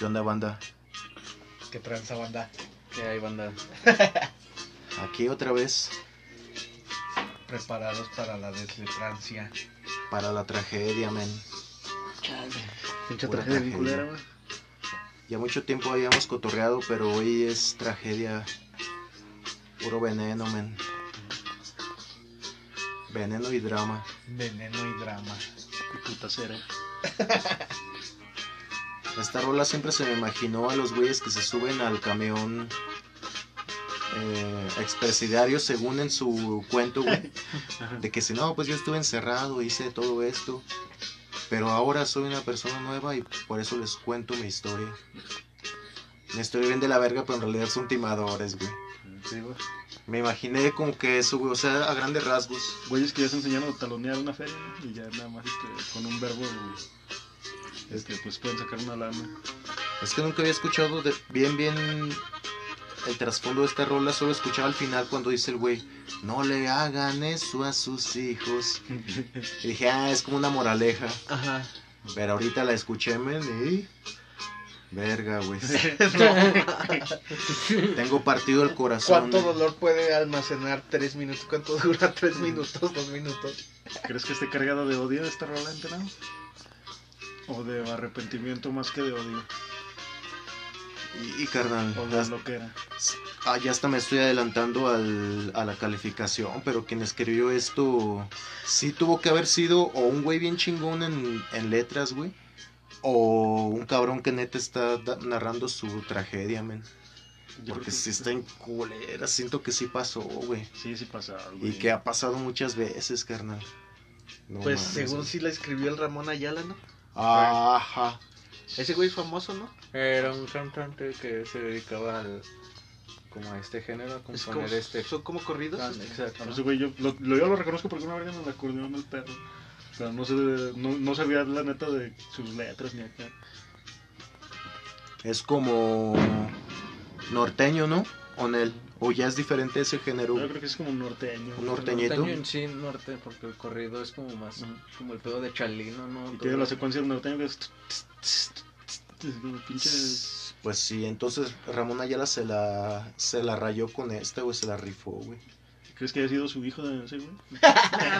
¿Qué onda, banda? Que tranza banda. Que hay banda. Aquí otra vez Preparados para la desletrancia. para la tragedia, men. Pinche Pura tragedia bien tragedia. culera, güey. Ya mucho tiempo habíamos cotorreado, pero hoy es tragedia. Puro veneno, men. Veneno y drama. Veneno y drama. Qué puta cera. Esta rola siempre se me imaginó a los güeyes que se suben al camión eh, expresidiario, según en su cuento, güey. De que si no, pues yo estuve encerrado, hice todo esto. Pero ahora soy una persona nueva y por eso les cuento mi historia. Mi historia bien de la verga, pero en realidad son timadores, güey. Sí, güey. Me imaginé como que eso, güey, o sea, a grandes rasgos. Güeyes que ya se enseñaron a talonear una feria y ya nada más este, con un verbo este, pues pueden sacar una lana. Es que nunca había escuchado de- bien, bien el trasfondo de esta rola. Solo escuchaba al final cuando dice el güey, no le hagan eso a sus hijos. Y dije, ah, es como una moraleja. Ajá. Pero ahorita la escuché, men, y... Verga, güey. Tengo partido el corazón. ¿Cuánto dolor puede almacenar tres minutos? ¿Cuánto dura tres minutos, dos minutos? ¿Crees que esté cargado de odio esta rola enterado? ¿O de arrepentimiento más que de odio? Y, y, carnal, ¿O de lo que era? ah, ya hasta me estoy adelantando al- a la calificación, pero quien escribió esto sí tuvo que haber sido o un güey bien chingón en, en letras, güey, o un cabrón que neta está narrando su tragedia, men. Porque si está en culera, siento que sí pasó, güey. Sí, sí pasa. Y que ha pasado muchas veces, carnal. No Pues mames, según güey. sí la escribió el Ramón Ayala, ¿no? Ajá. Ese güey es famoso, ¿no? Era un cantante que se dedicaba al. como a este género, a Es como, componer este. Son como corridos. can- Exacto. No sé, güey, yo lo, lo- yo lo reconozco porque una vez en el acordeón el perro. Pero no sé, no, no sabía la neta de sus letras ni acá. Es como norteño, ¿no? O Nel. O ya es diferente ese género. Yo creo que es como norteño. Un norteñito. Norteño en sí, norte, porque el corrido es como más. Como el pedo de Chalino, ¿no? Y tiene la secuencia del norteño que es... pinche... Pues sí, entonces Ramón Ayala se la, se la rayó con esta, güey, se la rifó, güey. ¿Crees que haya sido su hijo de ese güey?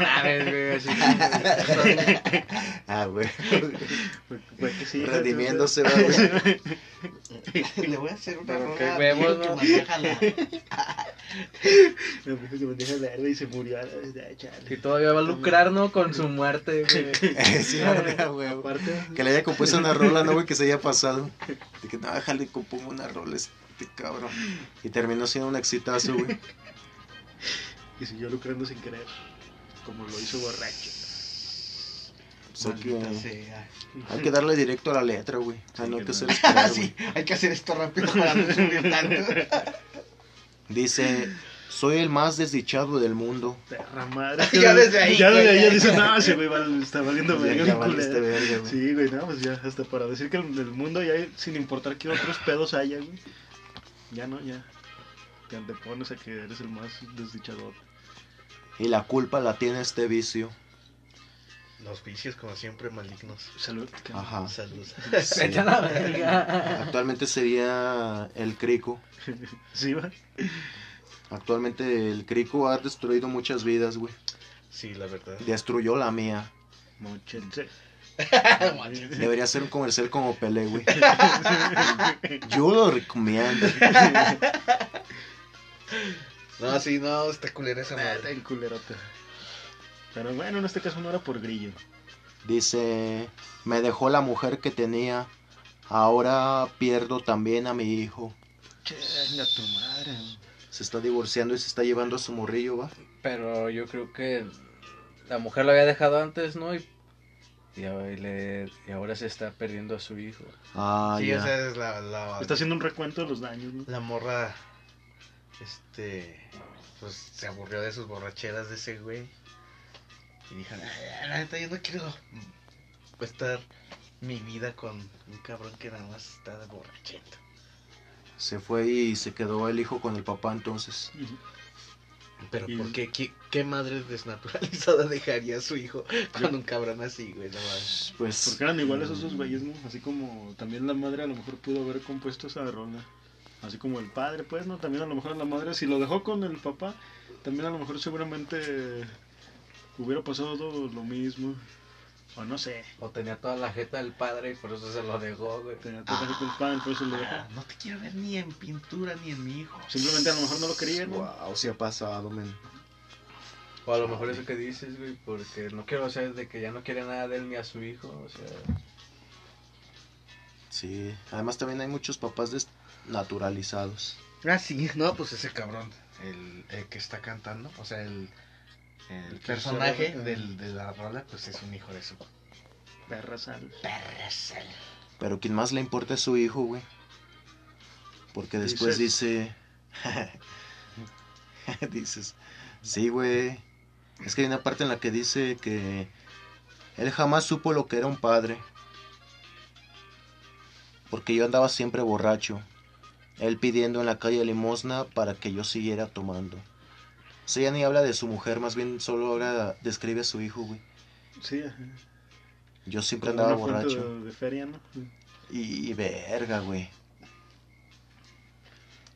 Mames, güey, así que- Ah, güey. Sí. Redimiéndose, va, güey. Le voy a hacer una Pero rola a huevos, que maneja la- Me dijo que me deja verde y se murió. Ay, chale. Y todavía va a lucrar, ¿no? Con su muerte, güey. sí, güey. Aparte, Que le haya compuesto una rola, ¿no, güey? Que se haya pasado. De que, no, déjale, compongo una rola este cabrón. Y terminó siendo un exitazo, güey. Y siguió lucrando sin querer. Como lo hizo borracho. Maldita sea. hay que darle directo a la letra, güey. O sea, Sí, no hay que hacer esperar, sí, güey. hay que hacer esto rápido para no subir tanto. Dice, soy el más desdichado del mundo. Perra madre. Ya desde ahí, Ya desde ahí dice, no, ese güey está valiendo verga. ya el valiste culero". verga, güey. Sí, güey, no, pues ya, hasta para decir que en el mundo ya sin importar qué otros pedos haya, güey. Ya no, ya. Te antepones a que eres el más desdichador. Y la culpa la tiene este vicio. Los vicios, como siempre, malignos. Salud. Ajá. Salud. Sí. Actualmente sería el crico. Sí, va. Actualmente el crico ha destruido muchas vidas, güey. Sí, la verdad. Destruyó la mía. Mochense. Debería ser un comercial como Pelé, güey. Yo lo recomiendo. No, sí, no, está culera esa madre. el culerote. Pero bueno, en este caso no era por grillo. Dice, me dejó la mujer que tenía. Ahora pierdo también a mi hijo. Chinga tu madre. Se está divorciando y se está llevando a su morrillo, ¿va? Pero yo creo que la mujer lo había dejado antes, ¿no? Y, y, le- y ahora se está perdiendo a su hijo. Ah, Sí, ya. esa es la, la, Está haciendo un recuento de los daños, ¿no? la morra. Este. Pues se aburrió de sus borracheras de ese güey. Y dijo, "Ay, la neta, yo no quiero estar mi vida con un cabrón que nada más está de borracheta. Se fue y se quedó el hijo con el papá entonces. Pero Y- ¿por qué? qué? qué madre desnaturalizada dejaría a su hijo con un cabrón así, güey? No. Pues, Porque eran iguales esos güeyes, ¿no? Así como también la madre a lo mejor pudo haber compuesto esa rola. Así como el padre, pues, ¿no? También a lo mejor la madre, si lo dejó con el papá, también a lo mejor seguramente hubiera pasado todo lo mismo. O no sé. O tenía toda la jeta del padre y por eso se lo dejó, güey. Tenía todo el padre, por eso lo dejó. Ah, no te quiero ver ni en pintura ni en mi hijo. Simplemente a lo mejor no lo quería, ¿no? wow, sí ha pasado, men. O a lo mejor eso que dices, güey, porque no quiero ser de que ya no quiere nada de él ni a su hijo, o sea... Sí, además también hay muchos papás desnaturalizados. Ah, sí. No, pues ese cabrón, el, el que está cantando, o sea, el, el, El que personaje del, de la rola, pues es un hijo de su Perra sal. perra sal. Pero quien más le importa es su hijo, güey. Porque después dice... Dices, sí, güey. Es que hay una parte en la que dice que él jamás supo lo que era un padre. Porque yo andaba siempre borracho. Él pidiendo en la calle limosna para que yo siguiera tomando. O sea, ya ni habla de su mujer, más bien solo ahora describe a su hijo, güey. Sí, ajá. Yo siempre Como andaba una borracho. De, de feria, ¿no? Y, y verga, güey.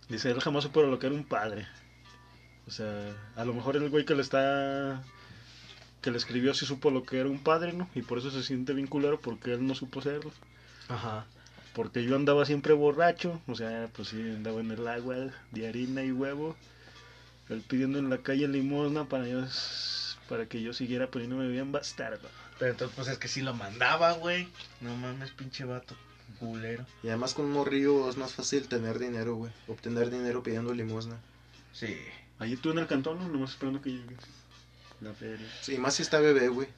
Dice, él jamás supo lo que era un padre. O sea, a lo mejor el güey que le está... Que le escribió sí supo lo que era un padre, ¿no? Y por eso se siente bien culero porque él no supo serlo. Ajá. Porque yo andaba siempre borracho. O sea, pues sí, andaba en el agua de harina y huevo. Él pidiendo en la calle limosna para, yo, para que yo siguiera poniéndome bien bastardo. Pero entonces, pues es que sí lo mandaba, güey. No mames, pinche vato. Culero. Y además con un morrillo es más fácil tener dinero, güey. Obtener dinero pidiendo limosna. Sí. Allí tú en el cantón, ¿no? Nomás esperando que llegues. La feria. Sí, más si está bebé, güey.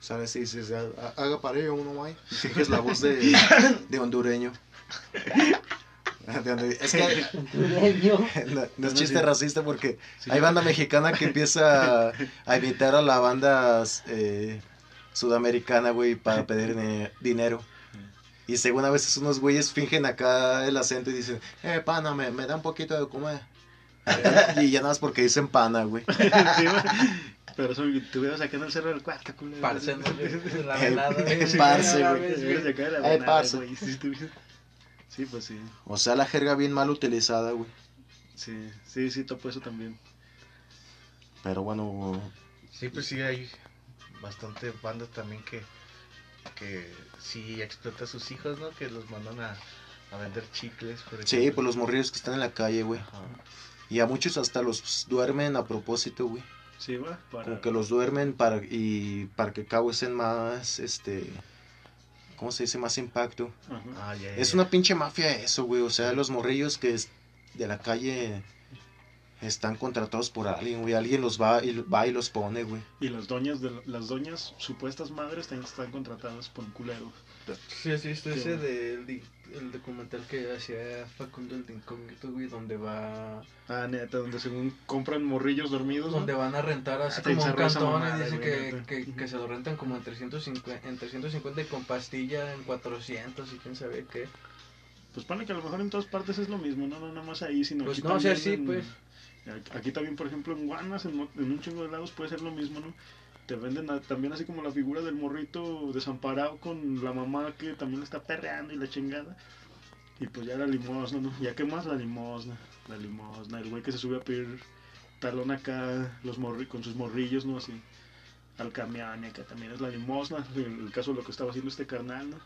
¿Sabes? Si dices, "Ha- ha- haga pareo uno, güey. Finges la voz de, de hondureño. Es que no, no es chiste racista porque Sí. hay banda mexicana que empieza a, imitar a la banda eh, sudamericana, güey, para pedir ne- dinero. Y según a veces unos güeyes fingen acá el acento y dicen, eh, pana, me, me da un poquito de comer. y ya nada más porque dicen pana, güey. Sí. Pero eso, te hubieras acá en el cerro del cuarto, culero. Parce, ¿no? La Eh, velada, güey. sí, parce, güey. Eh, parce. güey. Sí, Sí, pues sí. O sea, la jerga bien mal utilizada, güey. Sí, sí, sí, topo eso también. Pero bueno, Sí, pues sí hay bastante bandas también que, que sí explota a sus hijos, ¿no? Que los mandan a, a vender chicles, por sí, ejemplo. pues los morrillos que están en la calle, güey. Ajá. Y a muchos hasta los duermen a propósito, güey. Sí, va. Para... Como que los duermen para y para que causen más, este, ¿cómo se dice? Más impacto. Ah, Es una pinche mafia eso, güey. O sea, los morrillos que es de la calle están contratados por alguien, güey. Alguien los va y va y los pone, güey. Y las doñas, de, las doñas supuestas madres también están contratadas por un culero. Sí, esto Qué ese del di- el documental que hacía Facundo el de Incógnito, güey, donde va... Ah, neta, donde según compran morrillos dormidos. Donde van a rentar así Ah, como un cantón y dice que, que, que se lo rentan como en 350, en 350 y con pastilla en 400 y quién sabe qué. Pues pone que a lo mejor en todas partes es lo mismo, no, no nada más ahí, sino Pues aquí no, o sea, también sí, en- pues. Aquí- Aquí también, por ejemplo, en Guanas, en, en un chingo de lados puede ser lo mismo, ¿no? Te venden también así como la figura del morrito desamparado con la mamá que también le está perreando y la chingada. Y pues ya la limosna, ¿no? Ya qué más la limosna, la limosna, el güey que se sube a pedir talón acá los morri con sus morrillos, ¿no? Así al camión, y acá también es la limosna, en el caso de lo que estaba haciendo este carnal, ¿no?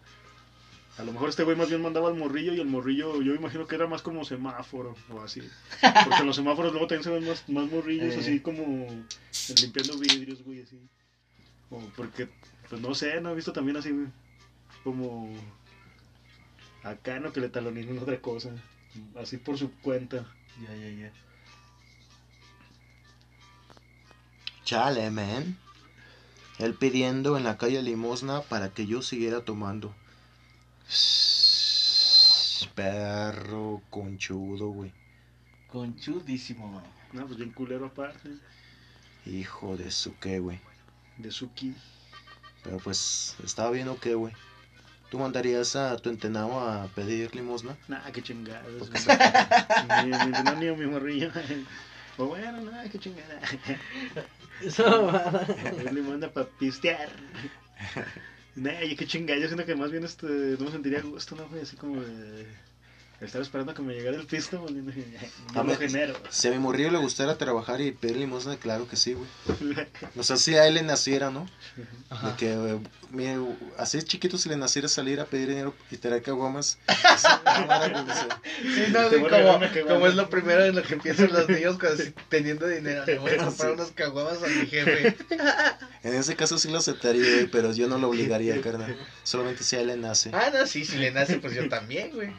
A lo mejor este güey más bien mandaba al morrillo y el morrillo yo imagino que era más como semáforo o así. Porque los semáforos luego también se ven más, más morrillos Eh. así como limpiando vidrios, güey, así. O porque, pues no sé, no he visto también así, güey, como acá, ¿no? Que le talonen otra cosa. Así por su cuenta. Ya, ya, ya. Chale, man. Él pidiendo en la calle limosna para que yo siguiera tomando. Perro conchudo, güey. Conchudísimo, man. No, pues bien culero aparte. Hijo de su qué, güey. De Suki. Pero pues, ¿estaba bien o qué, güey? ¿Tú mandarías a tu entenado a pedir limosna? Nah, qué chingados. Güey. No, ni a mi morrillo. O bueno, no, qué chingada. Esa mamada. Limón para pistear. Nah, qué chingada. Yo siento que más bien este, no me sentiría gusto, ¿no? Así como de estar esperando que me llegara el pisto. güey. A Yo lo genero. Si a mi morrillo le gustara trabajar y pedir limosna, claro que sí, güey. O sea, si a él le naciera, ¿no? De que, eh, mire, así chiquito si le naciera salir a pedir dinero y traer caguamas. güey, Sí, no, sí, como, es lo primero en lo que empiezan los niños cuando teniendo dinero. Le voy a comprar Sí. unos caguamas a mi jefe. En ese caso sí lo aceptaría, güey, pero yo no lo obligaría, carnal. Solamente si a él le nace. Ah, no, sí, si le nace, pues yo también, güey.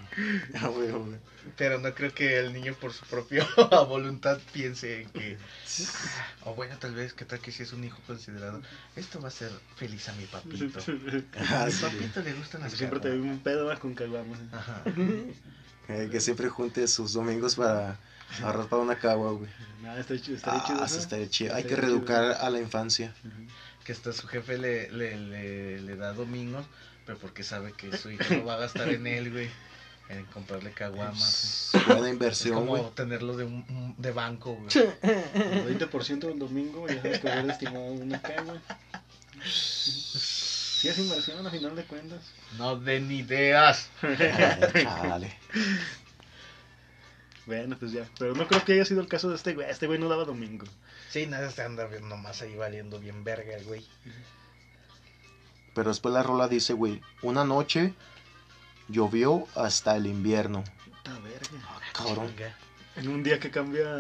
Ah, güey, güey. Pero no creo que el niño por su propia voluntad piense en que... O bueno, tal vez, ¿qué tal que si es un hijo considerado? Esto va a ser feliz a mi papito. Ah, A mi sí. papito le gustan las Siempre te un pedo va, con caguamas. Ajá. Eh, que siempre junte sus domingos para ahorrar para una cagua, güey. Nada, está chido. Estaría Ah, chido. ¿no? estaría chido. Hay que Estaría chido. reeducar a la infancia. Que hasta su jefe le, le, le, le da domingos, pero porque sabe que su hijo no va a gastar en él, güey. En comprarle caguamas. Buena Es inversión, como güey. tenerlo de, un, de banco, güey. El 20% del domingo ya sabes que haber estimado una cagua. Sí, es inversión a final de cuentas. No den ideas. Chale. Bueno, pues ya. Pero no creo que haya sido el caso de este güey. Este güey no daba domingo. Sí, nada, se anda viendo nomás ahí valiendo bien verga, el güey. Pero después la rola dice, güey, una noche llovió hasta el invierno. Puta verga. Ah, cabrón. Chinga. En un día que cambia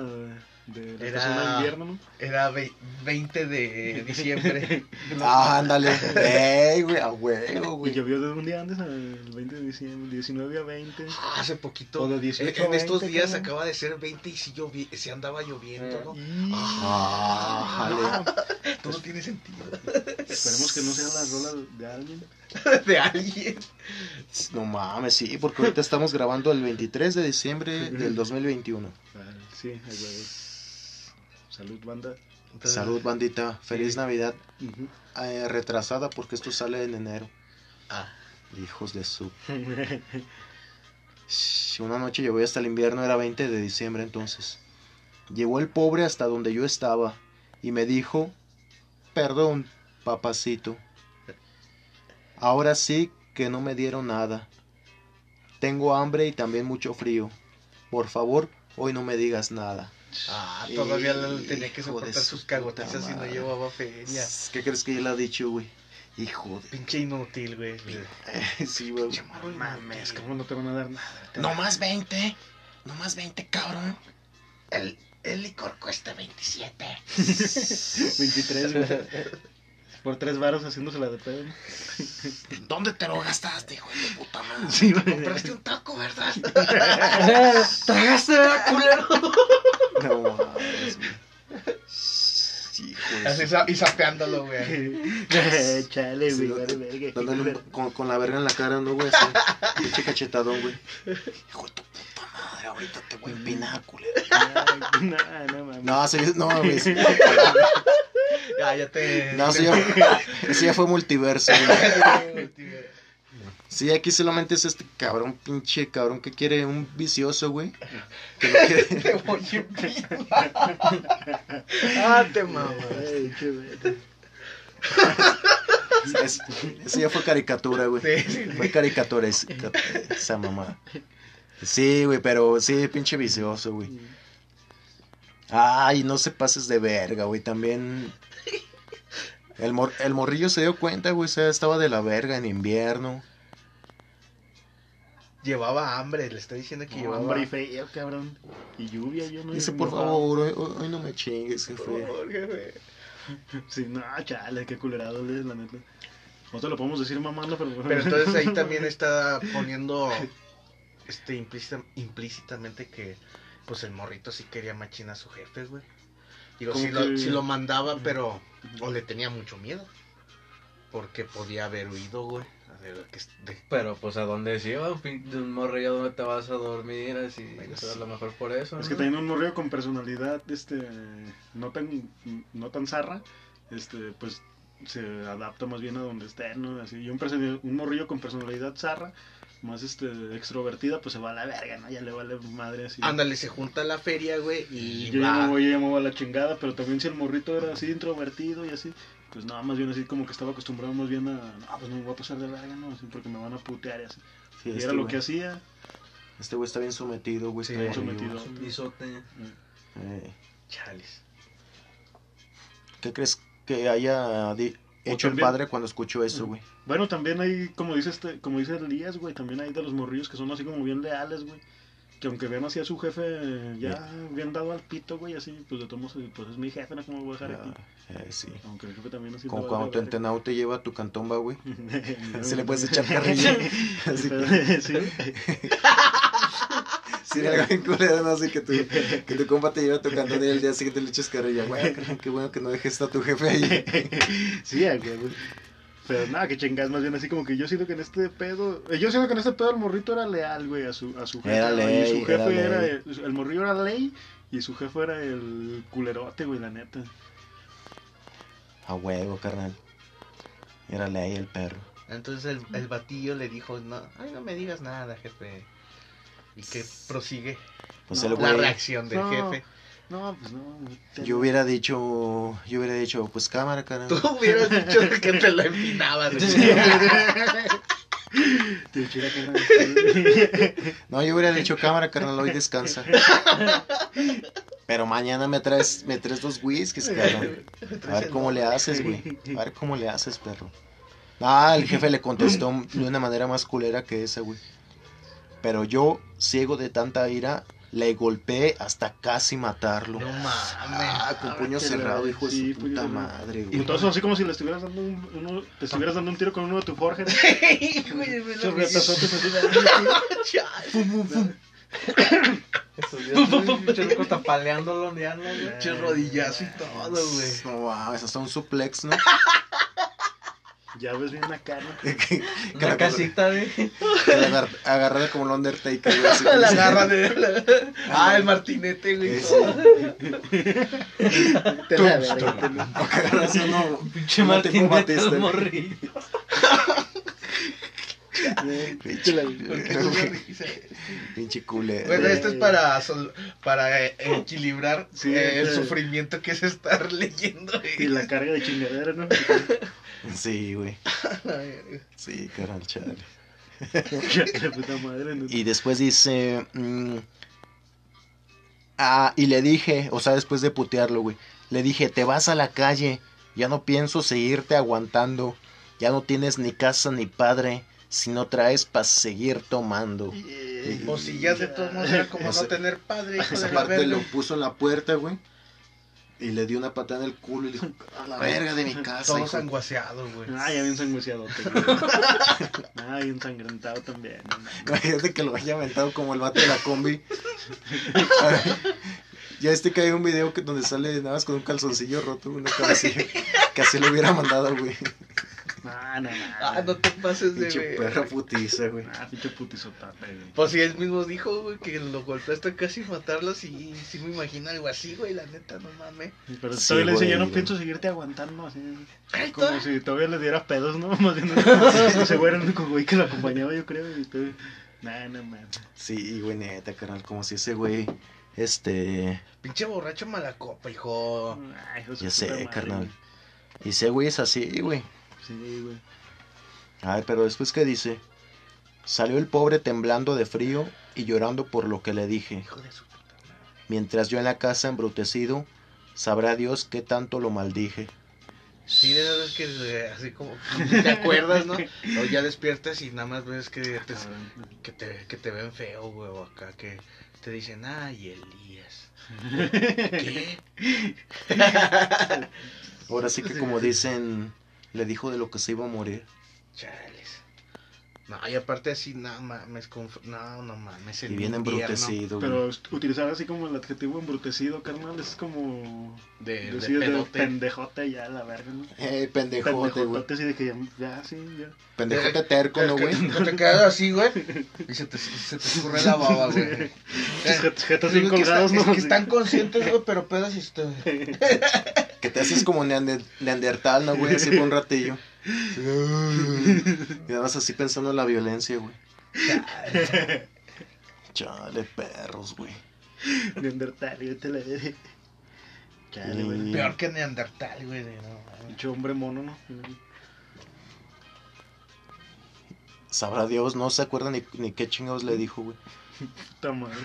de la Era- a invierno, ¿no? Era ve- 20 de diciembre. Ah, ándale. Ey, güey, a huevo, Y güey. llovió de un día antes al 20 de diciembre, 19 a 20. Ah, Hace poquito. O de 18 en, en estos 20, días cabrón. acaba de ser 20 y si llovi se andaba lloviendo, ¿no? Y... Ah, jale. Todo tiene sentido. Esperemos que no sea la rola de alguien. De alguien. No mames, sí, porque ahorita estamos grabando el 23 de diciembre del 2021. Ah, sí. Salud, banda. Salud, bandita. Feliz Sí. Navidad. Eh, retrasada porque esto sale en enero. Ah, Hijos de su. Una noche llevé hasta el invierno, era 20 de diciembre entonces. Llegó el pobre hasta donde yo estaba y me dijo, perdón, papacito. Ahora sí que no me dieron nada. Tengo hambre y también mucho frío. Por favor, hoy no me digas nada. ah, todavía le tenía que de soportar su sus cagotizas y no llevaba feria. ¿Qué crees que él ha dicho, güey? Hijo Pinche inútil, güey. de... Sí, güey. No mames, ¿cómo no te van a dar nada? No más 20. No más 20, cabrón. El, el licor cuesta 27. 23, güey. Por tres varos haciéndosela de pedo. ¿no? ¿Dónde te lo gastaste, hijo de puta madre? Sí, güey. Compraste un taco, ¿verdad? ¡Tragaste, ¿verdad, culero! No mames, güey. Sí, Así sa- y sapeándolo, güey. Chale, Sí, güey, no, vale, verga, Dándole con, con la verga en la cara, ¿no, güey? Pinche cachetadón, güey. Hijo de tu puta ahorita te voy a empinar, culero. No, no mames. No, sí, no mames. Ya, ya te. No, ya, ese ya fue multiverso, Sí, aquí solamente es este cabrón, pinche cabrón que quiere un vicioso, güey. Que lo quiere... Te voy a empinar. Ah, te mamas. Ya fue caricatura, güey. Sí, sí, Fue caricatura esa mamá. Sí, güey, pero sí, pinche vicioso, güey. Ay, no se pases de verga, güey. También. El, mor- el morrillo se dio cuenta, güey. O sea, estaba de la verga en invierno. Llevaba hambre, le estoy diciendo que No, llevaba hambre y feo, cabrón. Y lluvia, yo no Dice, no por favor, hoy, hoy- no me chingues, Por jefe. favor, jefe. Sí, no, chale, qué culerado es, la neta. No te lo podemos decir mamando, pero... Pero entonces ahí también está poniendo este implícita- implícitamente que pues el morrito sí quería machina a su jefe, güey. Digo, si lo, sí lo mandaba, pero o le tenía mucho miedo. Porque podía haber huido, güey. de Pero pues a dónde se iba, un pin- de un morrillo donde te vas a dormir, así, Bueno, a lo mejor por eso. Es ¿no? que también un morrillo con personalidad, este, no tan, no tan zarra, este, pues se adapta más bien a donde esté, ¿no? Así, y un, un morrillo con personalidad zarra más este, extrovertida, pues se va a la verga, ¿no? Ya le vale madre así. Ándale, se junta la feria, güey, y yo ya me voy, yo ya me voy a la chingada, pero también si el morrito era así introvertido y así, pues nada, más bien así como que estaba acostumbrado más bien a, no, pues no me voy a pasar de verga, ¿no? Así porque me van a putear y así. Sí, y este era lo que hacía. Este güey está bien sometido, güey. Sí, está bien sometido. Es un bisote. Eh, Chales. ¿Qué crees que haya hecho el padre cuando escuchó eso, güey? Bueno, también hay, como dice este, como dice Elías, güey, también hay de los morrillos que son así como bien leales, güey. Que aunque ven así a su jefe eh, ya bien dado al pito, güey, así, pues de todos modos, pues es mi jefe, ¿no? ¿Cómo lo voy a dejar aquí? Ah, eh, sí. Aunque el jefe también así Como cuando tu entenado te lleva a tu cantomba, güey. Se le puedes echar carrilla. Así que, sí. sí, algo bien culero, ¿no? Así que tu, que tu compa te lleva a tu cantón y el día siguiente le echas carrilla. Güey, qué bueno que no dejes a tu jefe ahí. Sí, huevo. Pero nada, que chingas, más bien así como que yo siento que en este pedo. eh, Yo siento que en este pedo el morrito era leal, güey, a su, a su jefe. Era ley, y su jefe era el, el morrillo era ley y su jefe era el culerote, güey, la neta. A huevo, carnal. Era ley el perro. Entonces el, el batillo le dijo, no, ay, no me digas nada, jefe. Y que prosigue Pues No, el la reacción del No. jefe. No, pues no. te- Yo hubiera dicho, yo hubiera dicho, pues cámara, carnal. Tú hubieras dicho que te la empinabas. No, yo hubiera dicho cámara, carnal, hoy descansa. Pero mañana me traes, me traes dos whiskies, carnal. A ver cómo le haces, güey. A ver cómo le haces, perro. Ah, el jefe le contestó de una manera más culera que esa, güey. Pero yo, ciego de tanta ira, le golpeé hasta casi matarlo. No mames. Ah, con puño que la- cerrado, hijo de sí, su puño puta madre, Y güey. entonces así como si le estuvieras dando un, uno, te estuvieras dando un tiro con uno de tu Forge. ¿no? Güey, me lo Esos de- tapaleándolo, ya no. Pinche rodillazo y todo, güey. No mames, hasta un suplex, ¿no? Ya ves bien ¿no? Una la- casita de. agar- agarrada como el Undertaker, así La de la- Ah, el martinete, güey. Te la verga, te la- O que agarras uno, Pinche los morrillos. Pinche, la- pinche- culero. Bueno, esto es para, sol- para eh, equilibrar Sí, eh, el sí. sufrimiento que es estar leyendo. Y la carga de chingadera, ¿no? Sí, güey. Sí, carnal, chale. La puta madre, ¿no? Y después dice. mm, ah, y le dije, o sea, después de putearlo, güey. Le dije, te vas a la calle. Ya no pienso seguirte aguantando. Ya no tienes ni casa ni padre. Si no traes para seguir tomando. Y- O si ya de todos modos era como O sea, no tener padre, hijo Esa de parte lo puso en la puerta, güey. Y le dio una patada en el culo y le dijo, a la verga de mi casa. Todo hijo". sanguaseado, güey. Ah, ya bien sanguiciado. Ah, bien ensangrentado también. Imagínate que lo haya aventado como el vato de la combi. ya este que hay un video que donde sale nada más con un calzoncillo roto, una cabecilla. Que así lo hubiera mandado, güey. No, no, no. Ah, no te pases de Pinche ver. perra putiza, güey. Ah, pinche putizotate, güey. Pues si él mismo dijo, güey, que lo golpeó hasta casi matarlo, sí, sí me imagino algo así, güey, la neta, no mames. Pero Sí, todavía le dice, ya no güey. pienso seguirte aguantando, así. Ay, Como si todavía le diera pedos, ¿no? Más bien, ese güey era el único güey que lo acompañaba, yo creo. Y todo. Nah, no, man. Sí, güey, neta, carnal. Como si ese güey, este. Pinche borracho malacopa, hijo. Ay, hijo Ya sé, madre, carnal. Y ese güey es así, güey. Sí, güey. Ay, pero después, ¿qué dice? Salió el pobre temblando de frío y llorando por lo que le dije. Hijo de su puta madre. Mientras yo en la casa embrutecido, sabrá Dios qué tanto lo maldije. Sí, de verdad es que eh, así como te acuerdas, ¿no? O ya despiertas y nada más ves que te, que te, que te ven feo, güey, o acá que te dicen, ay, Elías. ¿Qué? Ahora sí que como dicen, le dijo de lo que se iba a morir. No, y aparte así, no mames, conf- no, no mames. el Y bien invierno embrutecido, güey. Pero utilizar así como el adjetivo embrutecido, carnal, es como. De, de decir de pendejote ya, la verga, ¿no? Eh, pendejote, güey. Pendejote, así de que ya, ya, sí, ya. Pendejote terco, ¿no, güey? Que te quedas así, güey, y se te, se te escurre la baba, güey. Jet- jetas bien que colgados, está- ¿no? es que están conscientes, güey, pero pedas y. Que te haces como neander- neandertal, ¿no, güey? Así por un ratillo. Y nada más así pensando en la violencia, güey. Chale, perros, güey. Neandertal, yo te la diré. Chale, güey. Y- Peor que Neandertal, güey. No. Pinche hombre mono, ¿no? Sabrá Dios, no se acuerda ni, ni qué chingados le dijo, güey. Puta madre.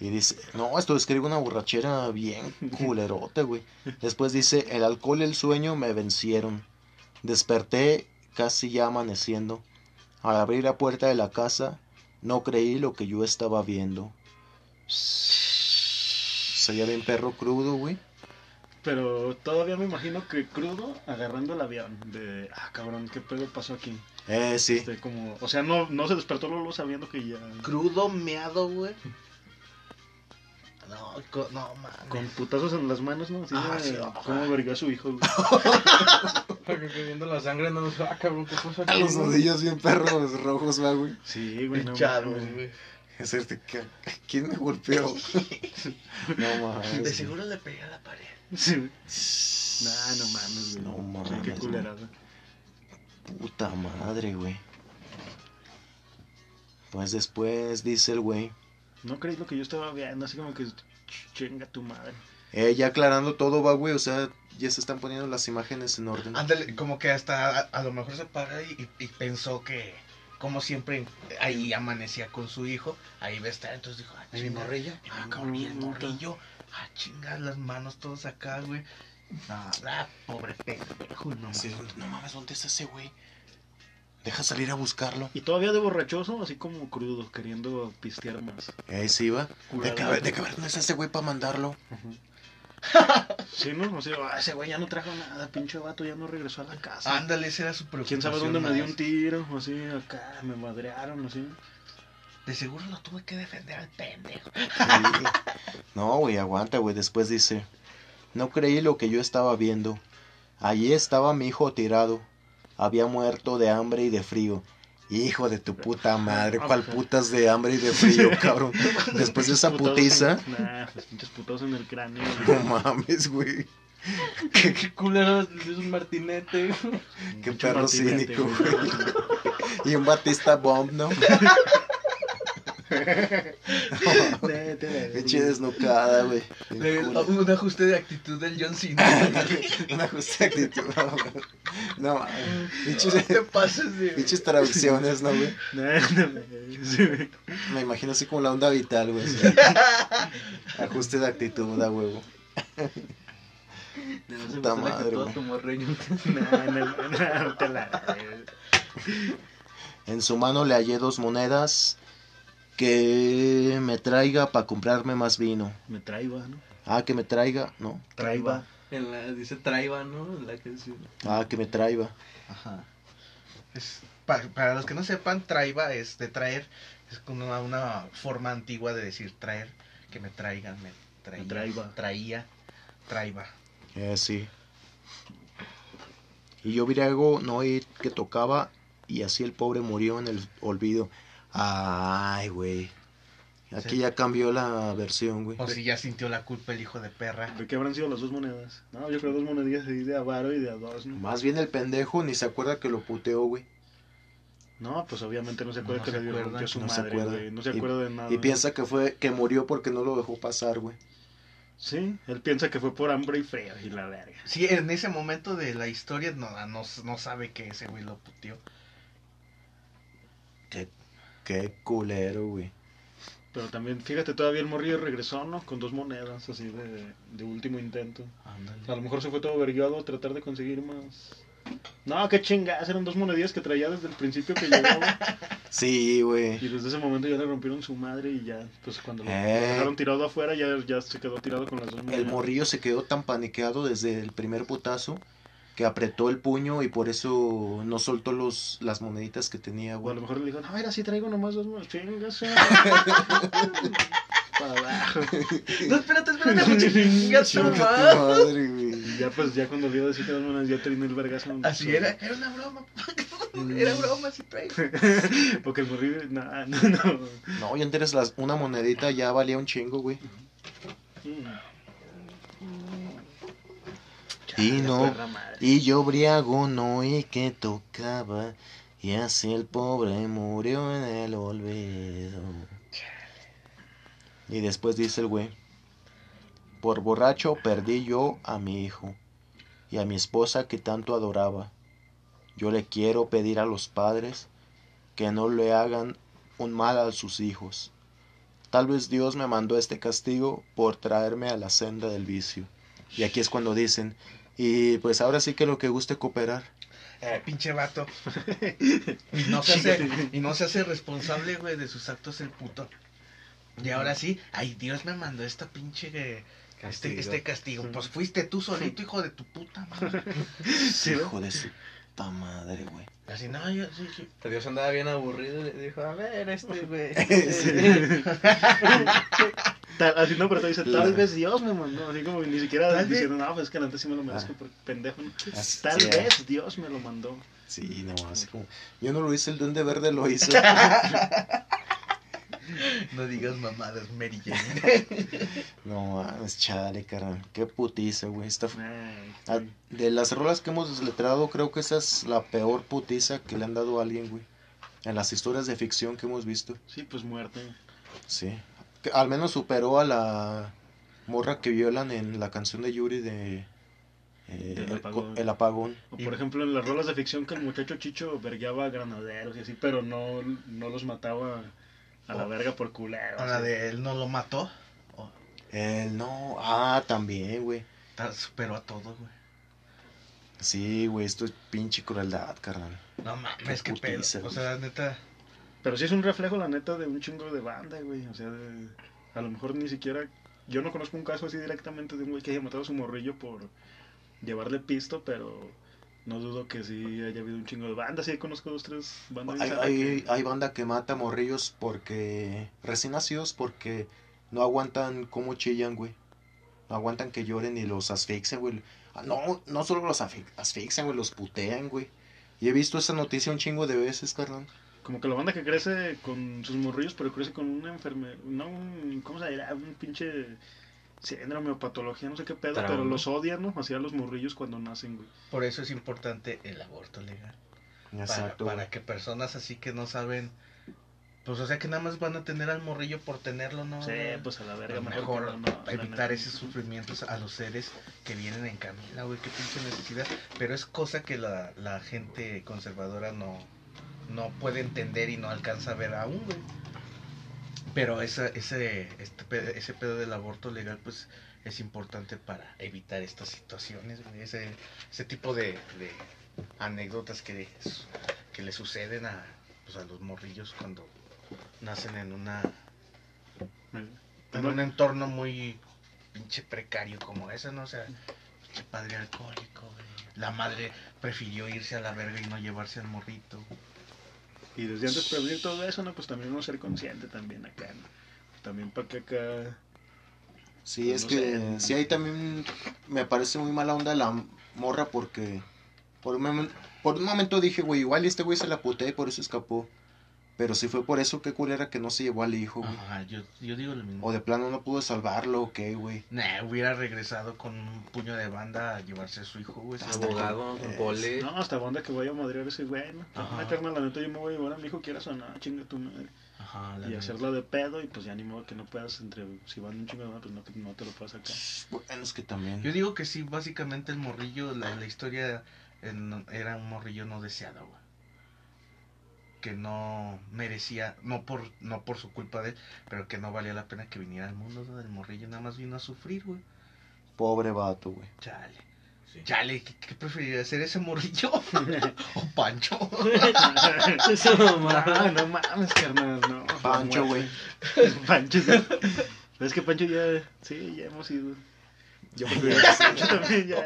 Y dice, no, esto describe una borrachera bien culerote, güey. Después dice, el alcohol y el sueño me vencieron. Desperté casi ya amaneciendo. Al abrir la puerta de la casa, no creí lo que yo estaba viendo. Se veía bien perro crudo, güey. Pero todavía me imagino que crudo agarrando el avión. De, ah, cabrón, ¿qué pedo pasó aquí? Eh, sí. Este, como, o sea, no, no se despertó Lolo sabiendo que ya. Crudo, meado, güey. No, co- no, mames. Con putazos en las manos, ¿no? Ah, sí, ah. cómo vergó a su hijo, güey. Porque que viendo la sangre no nos ah, cabrón, ¿qué pasó A aquí? los nudillos bien perros rojos, va, güey. Sí, güey, no güey. Es este, ¿qué- ¿quién me golpeó? no mames. De seguro le pegué a la pared. Sí, güey. Nah, no mames, güey. No mames, qué güey. culerada. Puta madre, güey. Pues después dice el güey. No creí lo que yo estaba viendo, así como que ch- chinga tu madre. Eh, ya aclarando todo, va, güey. O sea, ya se están poniendo las imágenes en orden. Ándale, como que hasta a, a lo mejor se para y, y- y pensó que, como siempre, ahí amanecía con su hijo, ahí va a estar, entonces dijo, ah, ¿Y mi chinga, morrillo? Ah, cabrón, y el morrillo, ah, chingas las manos todos acá, güey. Ah, pobre pendejo, no mames. no mames, ¿dónde está ese güey? Deja salir a buscarlo. Y todavía de borrachoso, así como crudo, queriendo pistear más. Eh, sí. Culero. De ver, de ver dónde está ese güey para mandarlo. Sí, ¿no? O sea, ah, ese güey ya no trajo nada, pinche vato, ya no regresó a la casa. Ándale, esa era su preocupación. ¿Quién sabe dónde me dio un tiro? O así, acá, me madrearon, así. De seguro lo tuve que defender al pendejo. Sí. No, güey, aguanta, güey. Después dice, no creí lo que yo estaba viendo. Allí estaba mi hijo tirado. Había muerto de hambre y de frío. Hijo de tu puta madre, ¿cuál putas de hambre y de frío, cabrón? Después de esa putiza, Nah, pues pinches putados en el cráneo. no mames, güey. Qué culero es un martinete. Qué perro martinete, cínico, güey. Y un Batista Bomb, ¿no? Vete. Pinche desnucada, güey. Un ajuste de actitud del John Cena. Una justa actitud. No, mames. No Pinches, te pases de... pinches traducciones, ¿no, güey? No, no. Me imagino así como la onda vital, güey. Ajuste de actitud, da huevo. Puta madre, güey. No, no, no En su mano le hallé dos monedas que me traiga para comprarme más vino. Me traiba, ¿no? Ah, que me traiga, ¿no? Traiba. En la, dice traiba, ¿no? En la canción. Ah, que me traiga. Ajá. Es- pa- para los que no sepan, traiba es de traer. Es como una, una forma antigua de decir traer. Que me traigan, me traía. Me traiba. Traía, traiba. Eh, sí. Y yo virago no oí que tocaba y así el pobre murió en el olvido. Ay, güey. Aquí Sí. ya cambió la versión, güey. O si ya sintió la culpa el hijo de perra. ¿De qué habrán sido las dos monedas? No, yo creo dos monedillas de avaro y de a dos, ¿no? Más bien el pendejo ni se acuerda que lo puteó, güey. No, pues obviamente no se acuerda No que se le acuerda, rompió su no se madre, acuerda. güey. No se Y- acuerda de nada. Y piensa que fue que murió porque no lo dejó pasar, güey. Sí, él piensa que fue por hambre y frío y la verga. Sí, en ese momento de la historia no, no, no sabe que ese güey lo puteó. Qué, culero, güey. Pero también, fíjate, todavía el morrillo regresó, ¿no? Con dos monedas así de, de último intento. A lo mejor se fue todo vergueado a tratar de conseguir más. No, qué chingas, eran dos monedillas que traía desde el principio que llegó. Sí, güey. y desde ese momento ya le rompieron su madre y ya, pues cuando lo Eh. dejaron tirado afuera, ya, ya se quedó tirado con las dos monedas. El morrillo se quedó tan paniqueado desde el primer putazo que apretó el puño y por eso no soltó los, las moneditas que tenía, O a güey. lo mejor le dijo, no, mira, sí traigo nomás dos eh". Para abajo. No, espérate, espérate, tu madre. güey. Y ya, pues, ya cuando vio decir que dos monedas, ya terminó el vergazo. Así era, era una broma. Era broma, sí trae. Porque el morrillo, no, no, no. No, ya antes las, una monedita ya valía un chingo, güey. Y no, y yo briago no y que tocaba Y así el pobre murió en el olvido. Y después dice el güey, por borracho perdí yo a mi hijo y a mi esposa que tanto adoraba. Yo le quiero pedir a los padres que no le hagan un mal a sus hijos. Tal vez Dios me mandó este castigo por traerme a la senda del vicio. Y aquí es cuando dicen, y pues ahora sí que lo que guste cooperar. Eh, pinche vato. y, no se hace, y no se hace responsable, güey, de sus actos el puto. Y ahora sí, ay, Dios me mandó esta pinche eh, este, Castigo. este castigo. Pues fuiste tú solito, hijo de tu puta madre. Hijo de su puta madre, güey. Así, no, yo sí, sí. Dios andaba bien aburrido y le dijo, a ver, este güey. Tal- así no, pero te dice, tal vez Dios me mandó. Así como ni siquiera diciendo, no, pues es que la neta sí me lo merezco Ah. por pendejo. ¿no? Tal es. vez Dios me lo mandó. Sí, no, así como, yo no lo hice, el duende verde lo hizo. No digas mamadas, Mary Jane. No mames, chale, carnal. Qué putiza, güey. Esta Ah, sí. De las rolas que hemos desletrado, creo que esa es la peor putiza que le han dado a alguien, güey. En las historias de ficción que hemos visto. Sí, pues muerte. Sí. Que al menos superó a la morra que violan en la canción de Yuri de... eh, El apagón. el apagón. O por ejemplo en las rolas de ficción que el muchacho Chicho vergueaba a granaderos y así, pero no, no los mataba a la O- verga por culero. A la de él no lo mató. Oh, El no... Ah, también, güey. superó a todo, güey. Sí, güey, esto es pinche crueldad, carnal. No mames, Qué qué pedo. O sea, neta. Pero sí es un reflejo, la neta, de un chingo de banda, güey. O sea, de- a lo mejor ni siquiera... Yo no conozco un caso así directamente de un güey que haya matado a su morrillo por llevarle pisto, pero no dudo que sí haya habido un chingo de bandas. Sí, conozco dos, tres bandas. Hay, hay, que- hay banda que mata morrillos porque... Recién nacidos porque no aguantan cómo chillan, güey. No aguantan que lloren y los asfixian, güey. Ah, No, no solo los asfi- asfixian, güey, los putean, güey. Y he visto esa noticia un chingo de veces, carnal. Como que la banda que crece con sus morrillos, pero crece con una enfermedad, no, un, ¿cómo se dirá? Un pinche síndrome o patología, no sé qué pedo, Trauma. pero los odian, ¿no? Así a los morrillos cuando nacen, güey. Por eso es importante el aborto legal. Para, Exacto. para güey. que personas así que no saben. Pues o sea que nada más van a tener al morrillo por tenerlo, ¿no? Sí, pues a la verga, Mejor, mejor, no, no, evitar esos sufrimientos a los seres que vienen en camino, güey, qué pinche necesidad. Pero es cosa que la, la gente conservadora no, no puede entender y no alcanza a ver aún, güey. Pero ese, este ese pedo del aborto legal, pues es importante para evitar estas situaciones, güey. Ese, ese tipo de, anécdotas que, que le suceden a, pues, a los morrillos cuando nacen en una en un entorno muy pinche precario como ese, ¿no? O sea, pinche padre alcohólico, güey. La madre prefirió irse a la verga y no llevarse al morrito. Y desde antes de prevenir todo eso, ¿no? Pues también uno ser consciente también acá, ¿no? También para que acá... Sí, Pues es no que sé. sí ahí también me parece muy mala onda la morra porque por un, por un momento dije, güey, igual este güey se la puteé y por eso escapó. Pero si fue por eso, qué culera que no se llevó al hijo, güey. Ajá, yo, yo digo lo mismo. O de plano no pudo salvarlo, o qué, güey. Nah, hubiera regresado con un puño de banda a llevarse a su hijo, güey. Hasta Abogado, Eh, pole. No, hasta banda que vaya a madrear ese güey, ¿no? Carnal, la neta, yo me voy a llevar a mi hijo, quieras o no, chinga tu madre. Ajá, la Y neta. hacerla de pedo y pues ya ni modo que no puedas entre... Si van un chingo de banda, pues no, que no te lo puedas sacar. Bueno, es que también. Yo digo que sí, básicamente el morrillo, la, la historia en- era un morrillo no deseado, güey. Que no merecía, no por, no por su culpa de él, pero que no valía la pena que viniera al mundo ¿no? del morrillo, nada más vino a sufrir, güey. Pobre vato, güey. Chale. Chale, ¿qué, qué preferiría ser ese morrillo? ¿O Pancho? Eso no No, mames. no mames, carnal, no. Pancho, güey. Pancho, sí. Pero es que Pancho ya, sí, ya hemos ido. Yo Pancho también ya.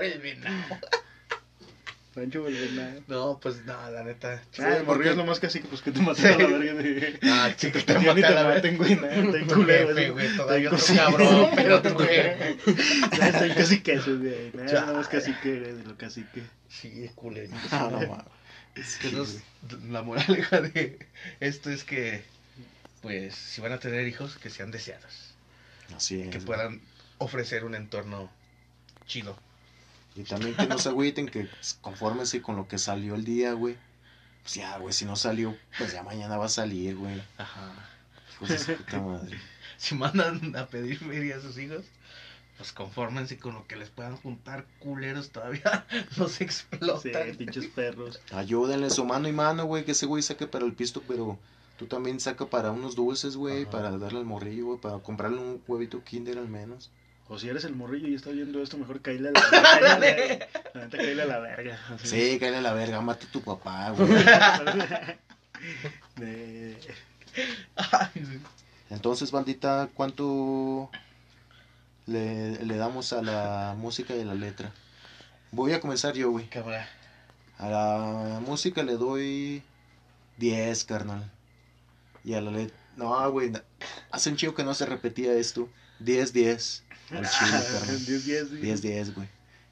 El venado. Pancho o el venado. No, pues no, la neta. Ah, el morrillo es lo más casi que pues que te maten a la verga de... Ah, sí, que te Ya ni mata te la maten, güey, jefe, así. güey, todavía otro cabrón, pero jefe. Ya estoy casi que eso, güey. Nada, más casi que eres de lo casi que. Sí, es culero. Ah, no mames. Que nos- la moraleja de esto es que, pues, si van a tener hijos, que sean deseados. Así es. Que güey. puedan ofrecer un entorno chido. Y también que no se agüiten, que confórmense con lo que salió el día, güey. Pues ya, güey, si no salió, pues ya mañana va a salir, güey. Ajá. Hijos de su puta madre. Si mandan a pedir feria a sus hijos, pues confórmense con lo que les puedan juntar culeros todavía. No se Sí, explotan. pinches perros. Ayúdenle su mano y mano, güey, que ese güey saque para el pisto, pero tú también saca para unos dulces, güey, para darle al morrillo, güey, para comprarle un huevito kinder al menos. O si eres el morrillo y estás viendo esto, mejor caíle a la verga. La neta, caíle a la verga. así. Sí, cállale a la verga, mata a tu papá, güey. De-. Entonces, bandita, ¿cuánto le, le damos a la música y a la letra? Voy a comenzar yo, güey. Cámara. A la música le doy 10, carnal. Y a la letra... No, güey, hace un chico que no se repetía esto. 10, 10. Al chile, carnal. 10, 10, 10, 10, güey.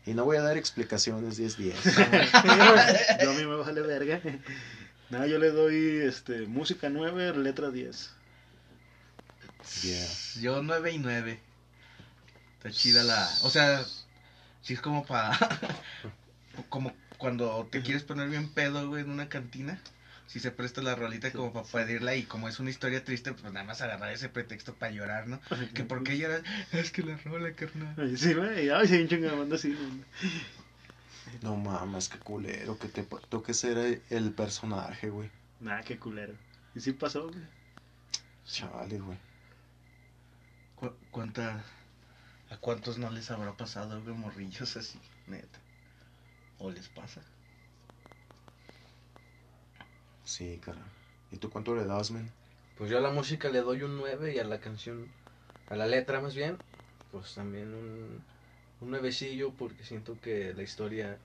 Y no voy a dar explicaciones, 10, 10. Yo a mí me vale verga. No, yo le doy este, música 9, letra 10. Yeah. Yo 9 y 9. Está chida la. O sea, sí es como para. como cuando te quieres poner bien pedo, güey, en una cantina. Si se presta la rolita como para pedirla y como es una historia triste, pues nada más agarrar ese pretexto para llorar, ¿no? Que por qué lloras, es que la rola, carnal. Ay, Sí, güey. Ay, sí, chingo de banda así. güey. No mames, qué culero que te toque ser el personaje, güey. Nah, qué culero. Y sí pasó, güey. Chale, güey. ¿Cu- ¿Cuánta, ¿A cuántos no les habrá pasado, güey, morrillos así, neta? ¿O les pasa? Sí, cara. ¿Y tú cuánto le das, men? Pues yo a la música le doy un 9 y a la canción, a la letra más bien, pues también un, un nuevecillo porque siento que la historia,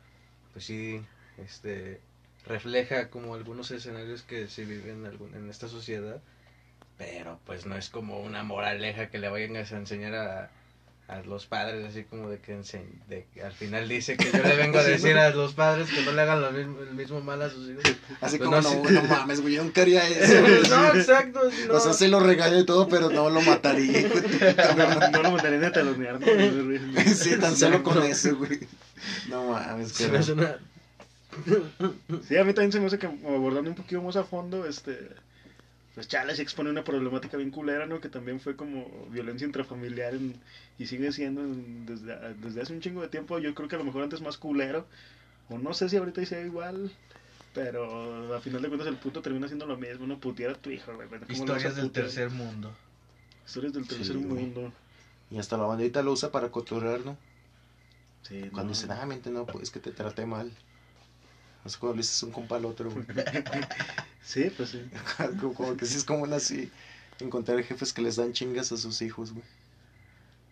pues sí, este, refleja como algunos escenarios que se viven en, algún- en esta sociedad, pero pues no es como una moraleja que le vayan a enseñar a, a los padres, así como de que, de que al final dice que yo le vengo a decir a los padres que no le hagan lo mismo, el mismo mal a sus hijos. Así Pues como, no, no, sí. no mames, güey, yo nunca haría eso. No, exacto. no- O sea, se lo regaño y todo, pero no lo mataría. No, no lo mandaría ni a talonear. Sí, tan solo con eso, güey. No mames, una- Sí, a mí también se me hace que abordando un poquito más a fondo, este. Pues Chale se expone una problemática bien culera, ¿no? Que también fue como violencia intrafamiliar en- y sigue siendo en- desde, desde hace un chingo de tiempo. Yo creo que a lo mejor antes más culero. O no sé si ahorita sea igual. Pero a final de cuentas el puto termina siendo lo mismo, ¿no? Putear a tu hijo, güey. ¿Cómo lo vas a Historias del tercer mundo. Historias del Sí, tercer güey. mundo. Y hasta la bandita lo usa para cotorrear, ¿no? Sí, Cuando no. dicen, ah, mente, no, pues que te traté mal. No sé cuando le dices un compa al otro, güey. Sí, pues sí. como, como que sí es como así encontrar jefes que les dan chingas a sus hijos, güey.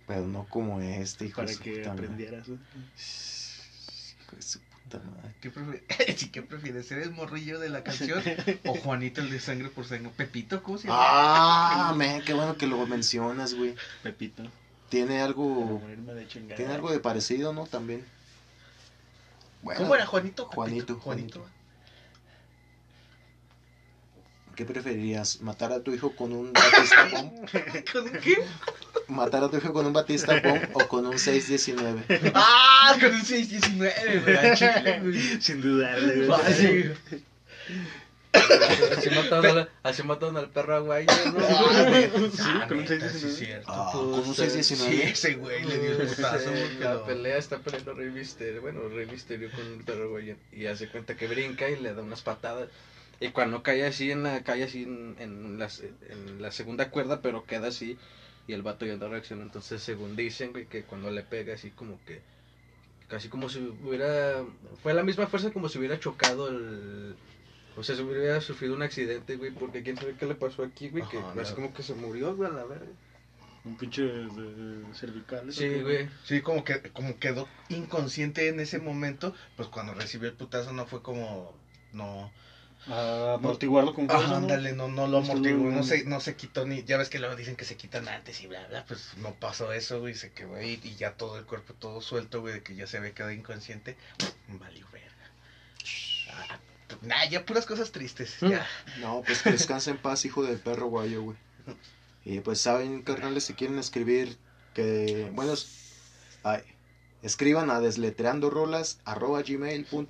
Pero no como este, hijo Para de su que puta madre. aprendieras. ¿no? Hijo de su puta madre. ¿Qué prefieres? ¿Qué prefieres? ¿Ser el morrillo de la canción o Juanito el de sangre por sangre? ¿Pepito? ¿Cómo se llama? Ah, man, qué bueno que lo mencionas, güey. Pepito. Tiene algo, morirme de chingada. tiene algo de parecido, ¿no? También. Bueno, ¿Cómo era Juanito? Juanito, Pepito, Juanito. ¿Qué preferirías? ¿Matar a tu hijo con un Batista Bomb? ¿Con qué? ¿Matar a tu hijo con un Batista Bomb o con un 619? ¡Ah! Con un 619, güey. al chile, güey. Sin dudarle, güey. Así mataron, al, así mataron al perro aguayo, ¿no? Sí, con un neta, 619. sí es cierto. Ah, con un Sí, 619. ese güey le dio el putazo. la pelea está peleando Rey Misterio. Bueno, Rey Misterio con el perro aguayo. Y hace cuenta que brinca y le da unas patadas. Y cuando cae así en la calle, así en, en, la, en la segunda cuerda, pero queda así. Y el vato ya no reacciona. Entonces, según dicen, güey, que cuando le pega así como que. Casi como si hubiera. Fue la misma fuerza como si hubiera chocado el. O sea, si hubiera sufrido un accidente, güey, porque quién sabe qué le pasó aquí, güey, que no. como que se murió, güey, a la verga. Un pinche de cervical. Sí, güey. Sí, como que como quedó inconsciente en ese momento, pues cuando recibió el putazo no fue como no A amortiguarlo con fuerza, ¿no? ándale, no, no lo amortiguó, no se, no se quitó ni, ya ves que luego dicen que se quitan antes y bla bla, pues no pasó eso, güey, se quedó ahí y ya todo el cuerpo todo suelto, güey, de que ya se había quedado inconsciente, valió verga. Ah, nah, ya puras cosas tristes, ya. No, pues que descansa en paz, hijo del perro guayo, güey. Y pues saben, carnales, si quieren escribir que, bueno, es- ay, escriban a desletreandorolas arroba gmail.com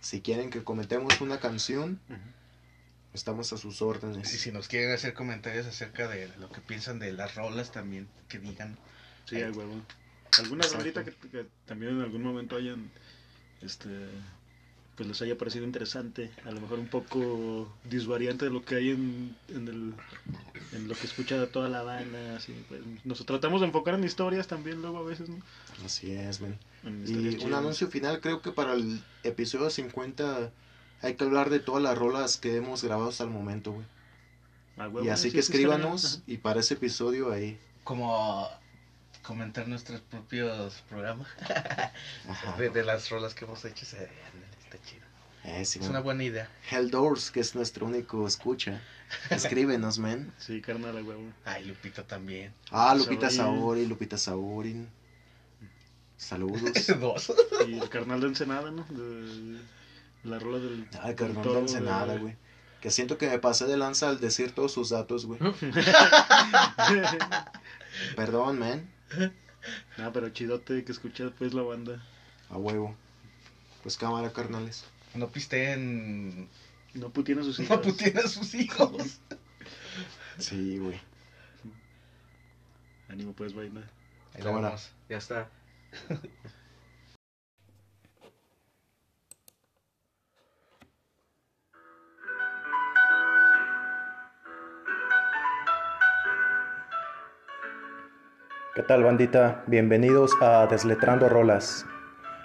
Si quieren que comentemos una canción, estamos a sus Y órdenes. si nos quieren hacer comentarios acerca de lo que piensan de las rolas también, que digan. Sí, a huevo. ¿Alguna rolita que, que también en algún momento hayan, este, pues les haya parecido interesante? A lo mejor un poco disvariante de lo que hay en, en, el, en lo que escucha toda la banda, así, pues nos tratamos de enfocar en historias también luego a veces, ¿no? Así es, historias Y un chidas. anuncio final, creo que para el episodio 50 hay que hablar de todas las rolas que hemos grabado hasta el momento, güey. A huevo, Y así sí, que escríbanos y para ese episodio ahí. Como comentar nuestros propios programas de, de las rolas que hemos hecho. se-. Eh, sí, Es man. una buena idea. Helldoors, que es nuestro único escucha. Escríbenos, men. Sí, carnal, a huevo. Ay, Lupito también. Ah, Lupita. Saori, Lupita Saorin. Saludos. Dos. Y el carnal de Ensenada, ¿no? De, la rola del... Ay, del carnal de Ensenada, de- güey. Que siento que me pasé de lanza al decir todos sus datos, güey. Perdón, men. no, pero chidote que escuchas pues la banda. A huevo. Pues cámara, carnales. No pisteen. No putina sus No hijos. puteen a sus hijos. Sí, güey. Ánimo pues, vaina. Ahí Cámara. vamos. Ya está. ¿Qué tal bandita? Bienvenidos a Desletrando Rolas.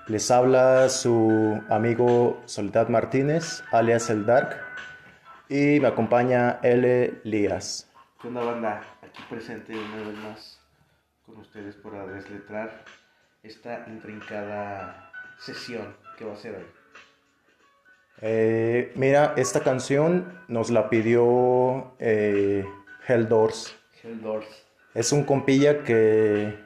Les habla su amigo Soledad Martínez, alias El Dark, y me acompaña L. Lías. ¿Qué onda, banda? Aquí presente una vez más con ustedes para desletrar esta intrincada sesión que va a ser hoy. Eh, mira, esta canción nos la pidió eh, Helldoors. Helldoors. Es un compilla que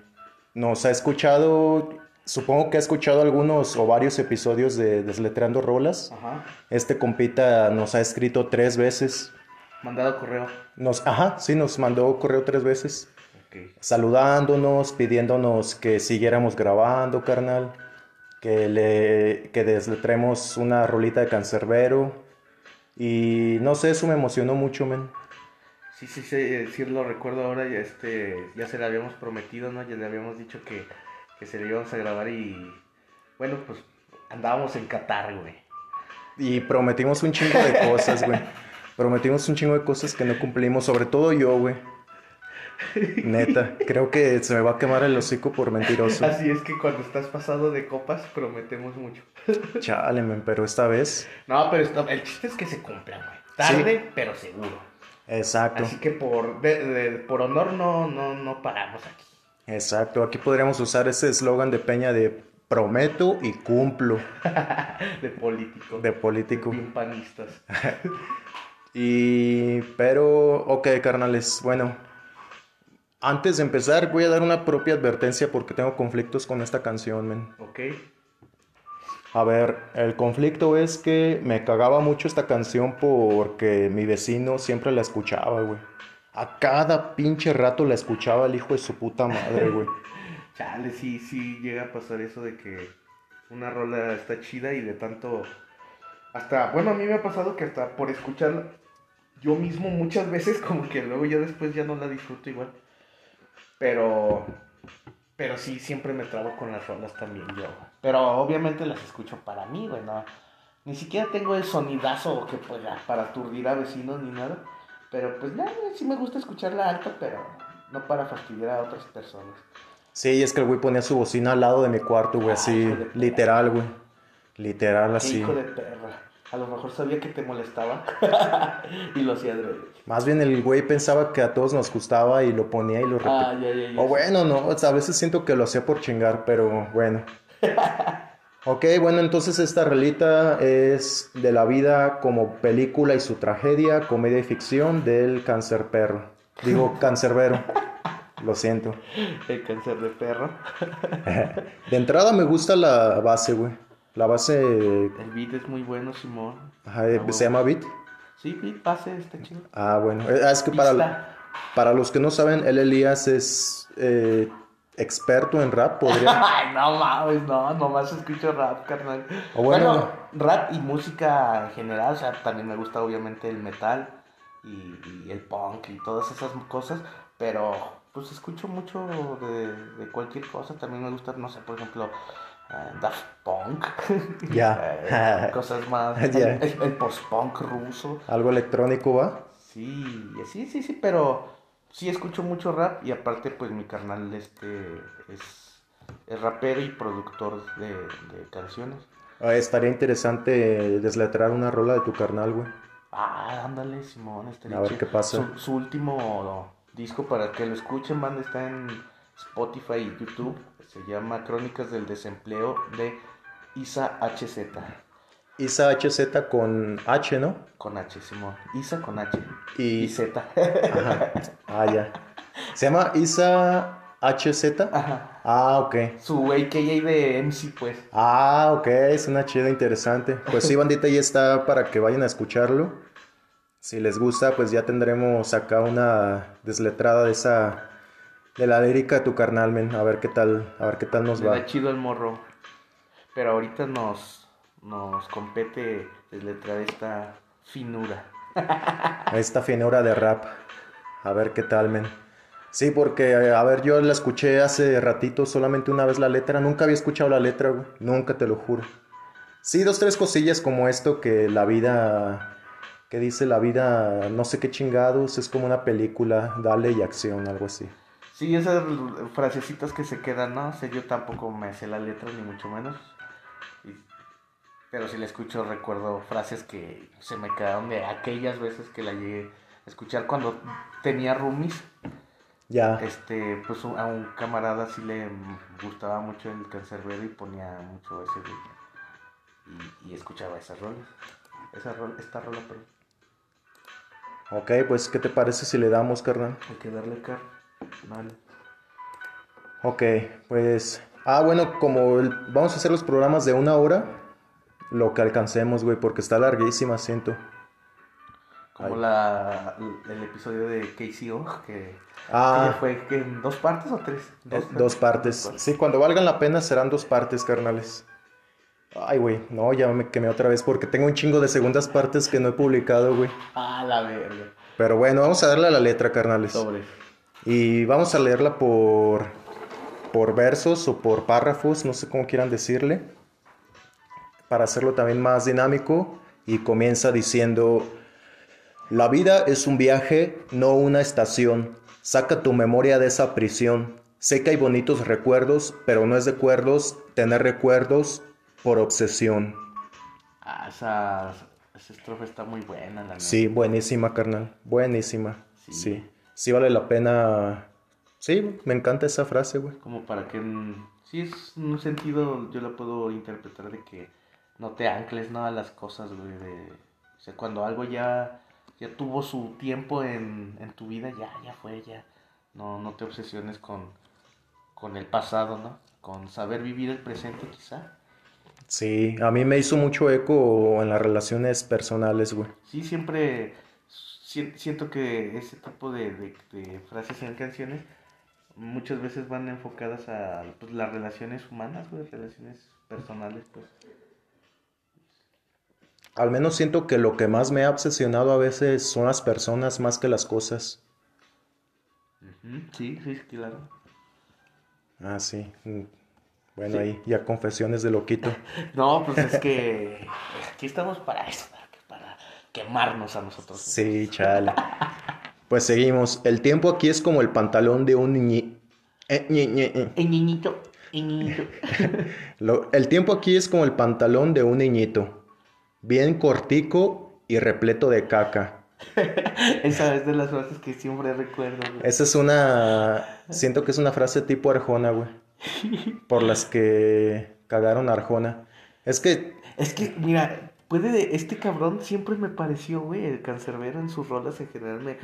nos ha escuchado, supongo que ha escuchado algunos o varios episodios de Desletrando Rolas. Ajá. Este compita nos ha escrito tres veces. Mandado correo. Nos, ajá, sí, nos mandó correo tres veces, saludándonos, pidiéndonos que siguiéramos grabando, carnal, que le, que desletremos una rolita de cancerbero. Y no sé, eso me emocionó mucho, men. Sí, sí, sí, sí lo recuerdo ahora, ya, este, ya se le habíamos prometido, ¿no? Ya le habíamos dicho que, que se le íbamos a grabar y, bueno, pues andábamos en Qatar, güey. Y prometimos un chingo de cosas, güey. Prometimos un chingo de cosas que no cumplimos, sobre todo yo, güey. Neta, creo que se me va a quemar el hocico por mentiroso. Así es que cuando estás pasado de copas prometemos mucho. Chale, men, pero esta vez. No, pero esto- el chiste es que se cumplan, güey. Tarde, pero seguro. Exacto, Así que por, de- de- por honor no, no, no paramos aquí. Exacto. Aquí podríamos usar ese eslogan de Peña de prometo y cumplo De político. de político. Bien panistas. Y, pero, ok, carnales, bueno. Antes de empezar, voy a dar una propia advertencia porque tengo conflictos con esta canción, men. ¿Ok? A ver, el conflicto es que me cagaba mucho esta canción porque mi vecino siempre la escuchaba, güey. A cada pinche rato la escuchaba el hijo de su puta madre, güey. Chale, sí, sí llega a pasar eso de que una rola está chida y de tanto... Hasta, bueno, a mí me ha pasado que hasta por escucharla yo mismo muchas veces como que luego ya después ya no la disfruto igual. Pero... Pero sí, siempre me trabo con las rolas también yo. Pero obviamente las escucho para mí, güey, no. Ni siquiera tengo el sonidazo que pueda para aturdir a vecinos ni nada. Pero pues nada, sí me gusta escucharla alta, pero no para fastidiar a otras personas. Sí, es que el güey ponía su bocina al lado de mi cuarto, güey, Ah, así, perra. literal, güey. Literal, así. hijo de perra. A lo mejor sabía que te molestaba y lo hacía de Más bien el güey pensaba que a todos nos gustaba y lo ponía y lo repetía. Ah, ya, ya, ya. O bueno, no, o sea, a veces siento que lo hacía por chingar, pero bueno. Ok, bueno, entonces esta relita es de la vida como película y su tragedia, comedia y ficción del cáncer perro. Digo, cancerbero. Lo siento. El cáncer de perro. De entrada me gusta la base, güey. La base El beat es muy bueno, Simón. ajá, eh, se llama Beat. Sí, beat, pase, está chido. Ah, bueno. Eh, ah, Es que para, para los que no saben, el Elías es, eh, experto en rap, podría. Ay, no mames, no, nomás escucho rap, carnal. O bueno- bueno, rap y música en general, o sea, también me gusta obviamente el metal y, y el punk y todas esas cosas, pero pues escucho mucho de, de cualquier cosa, también me gusta, no sé, por ejemplo, eh, Daft Punk, Ya. Eh, cosas más, el, el- el post-punk ruso, Algo electrónico, ¿va? sí, sí, sí, sí, pero sí escucho mucho rap y aparte pues mi carnal este es, es rapero y productor de, de canciones. Ah, estaría interesante desletrar una rola de tu carnal, güey. Ah, ándale, Simón, estaría A ver chido. qué pasa. Su, su último disco para que lo escuchen, banda, está en Spotify y YouTube. Se llama Crónicas del Desempleo de Isa HZ. Isa HZ con H, ¿no? Con H, Simón. Isa con H. Y... Y Z. Ajá. Ah, ya. Se llama Isa HZ. Ajá. Ah, ok. Su AKA de MC, pues. Ah, ok, es una chida interesante. Pues sí, bandita, ya está para que vayan a escucharlo. Si les gusta, pues ya tendremos acá una desletrada de esa de la lírica de tu carnal, men. A ver qué tal, a ver qué tal nos Le va. da chido el morro. Pero ahorita nos, nos compete desletrar esta finura. Esta finura de rap. A ver qué tal, men. Sí, porque, eh, a ver, yo la escuché hace ratito, solamente una vez la letra. Nunca había escuchado la letra, güey. Nunca te lo juro. Sí, dos, tres cosillas como esto que la vida, que dice la vida, no sé qué chingados, es como una película, dale y acción, algo así. Sí, esas frasecitas que se quedan, ¿no? Sea, yo tampoco me sé la letra, ni mucho menos. Pero si la escucho, recuerdo frases que se me quedaron de aquellas veces que la llegué a escuchar cuando tenía roomies. Ya, Este, pues a un camarada sí le gustaba mucho el cancerbero y ponía mucho ese. Y, y escuchaba esas rolas. Esa rola, esta rola, perdón. ok, pues, ¿qué te parece si le damos, carnal? Hay que darle car. Dale. Ok, pues, ah, bueno, como el- vamos a hacer los programas de una hora, lo que alcancemos, güey, porque está larguísima, siento. Como Ay. la, el episodio de KCO, que, que Ah, ya fue que en dos partes o tres. Eh, Dos partes. Sí, cuando valgan la pena serán dos partes, carnales. Ay, güey, no, ya me quemé otra vez porque tengo un chingo de segundas partes que no he publicado, güey. Ah, la verga. Pero bueno, vamos a darle a la letra, carnales. Sobre. Y vamos a leerla por, por versos o por párrafos, no sé cómo quieran decirle, para hacerlo también más dinámico. Y comienza diciendo, la vida es un viaje, no una estación. Saca tu memoria de esa prisión. Sé que hay bonitos recuerdos, pero no es de cuerdos tener recuerdos por obsesión. Ah, esa, esa estrofa está muy buena, la neta. Sí, buenísima, carnal. Buenísima. Sí. Sí. Sí, vale la pena. Sí, me encanta esa frase, güey. Como para que, sí, es un sentido, yo la puedo interpretar de que no te ancles, ¿no? A las cosas, güey, de... O sea, cuando algo ya, ya tuvo su tiempo en, en tu vida, ya, ya fue, ya. No, no te obsesiones con, con el pasado, ¿no? Con saber vivir el presente, quizá. Sí, a mí me hizo mucho eco en las relaciones personales, güey. Sí, siempre si- siento que ese tipo de, de- de frases en canciones muchas veces van enfocadas a pues, las relaciones humanas, güey, relaciones personales, pues. Al menos siento que lo que más me ha obsesionado a veces son las personas más que las cosas. Sí, sí, claro. Ah, sí. Mm. Bueno, Sí. ahí ya confesiones de loquito. No, pues es que aquí estamos para eso, para, que- para quemarnos a nosotros. Sí, chale. Pues seguimos. El tiempo aquí es como el pantalón de un niñi... eh, ñe, ñe. El niñito, el niñito. Lo- el tiempo aquí es como el pantalón de un niñito. Bien cortico y repleto de caca. Esa es de las frases que siempre recuerdo, güey. Esa es una... Siento que es una frase tipo Arjona, güey. Por las que cagaron a Arjona. Es que... Es que, mira, puede de, este cabrón siempre me pareció, güey, el cancerbero en sus rolas en general me,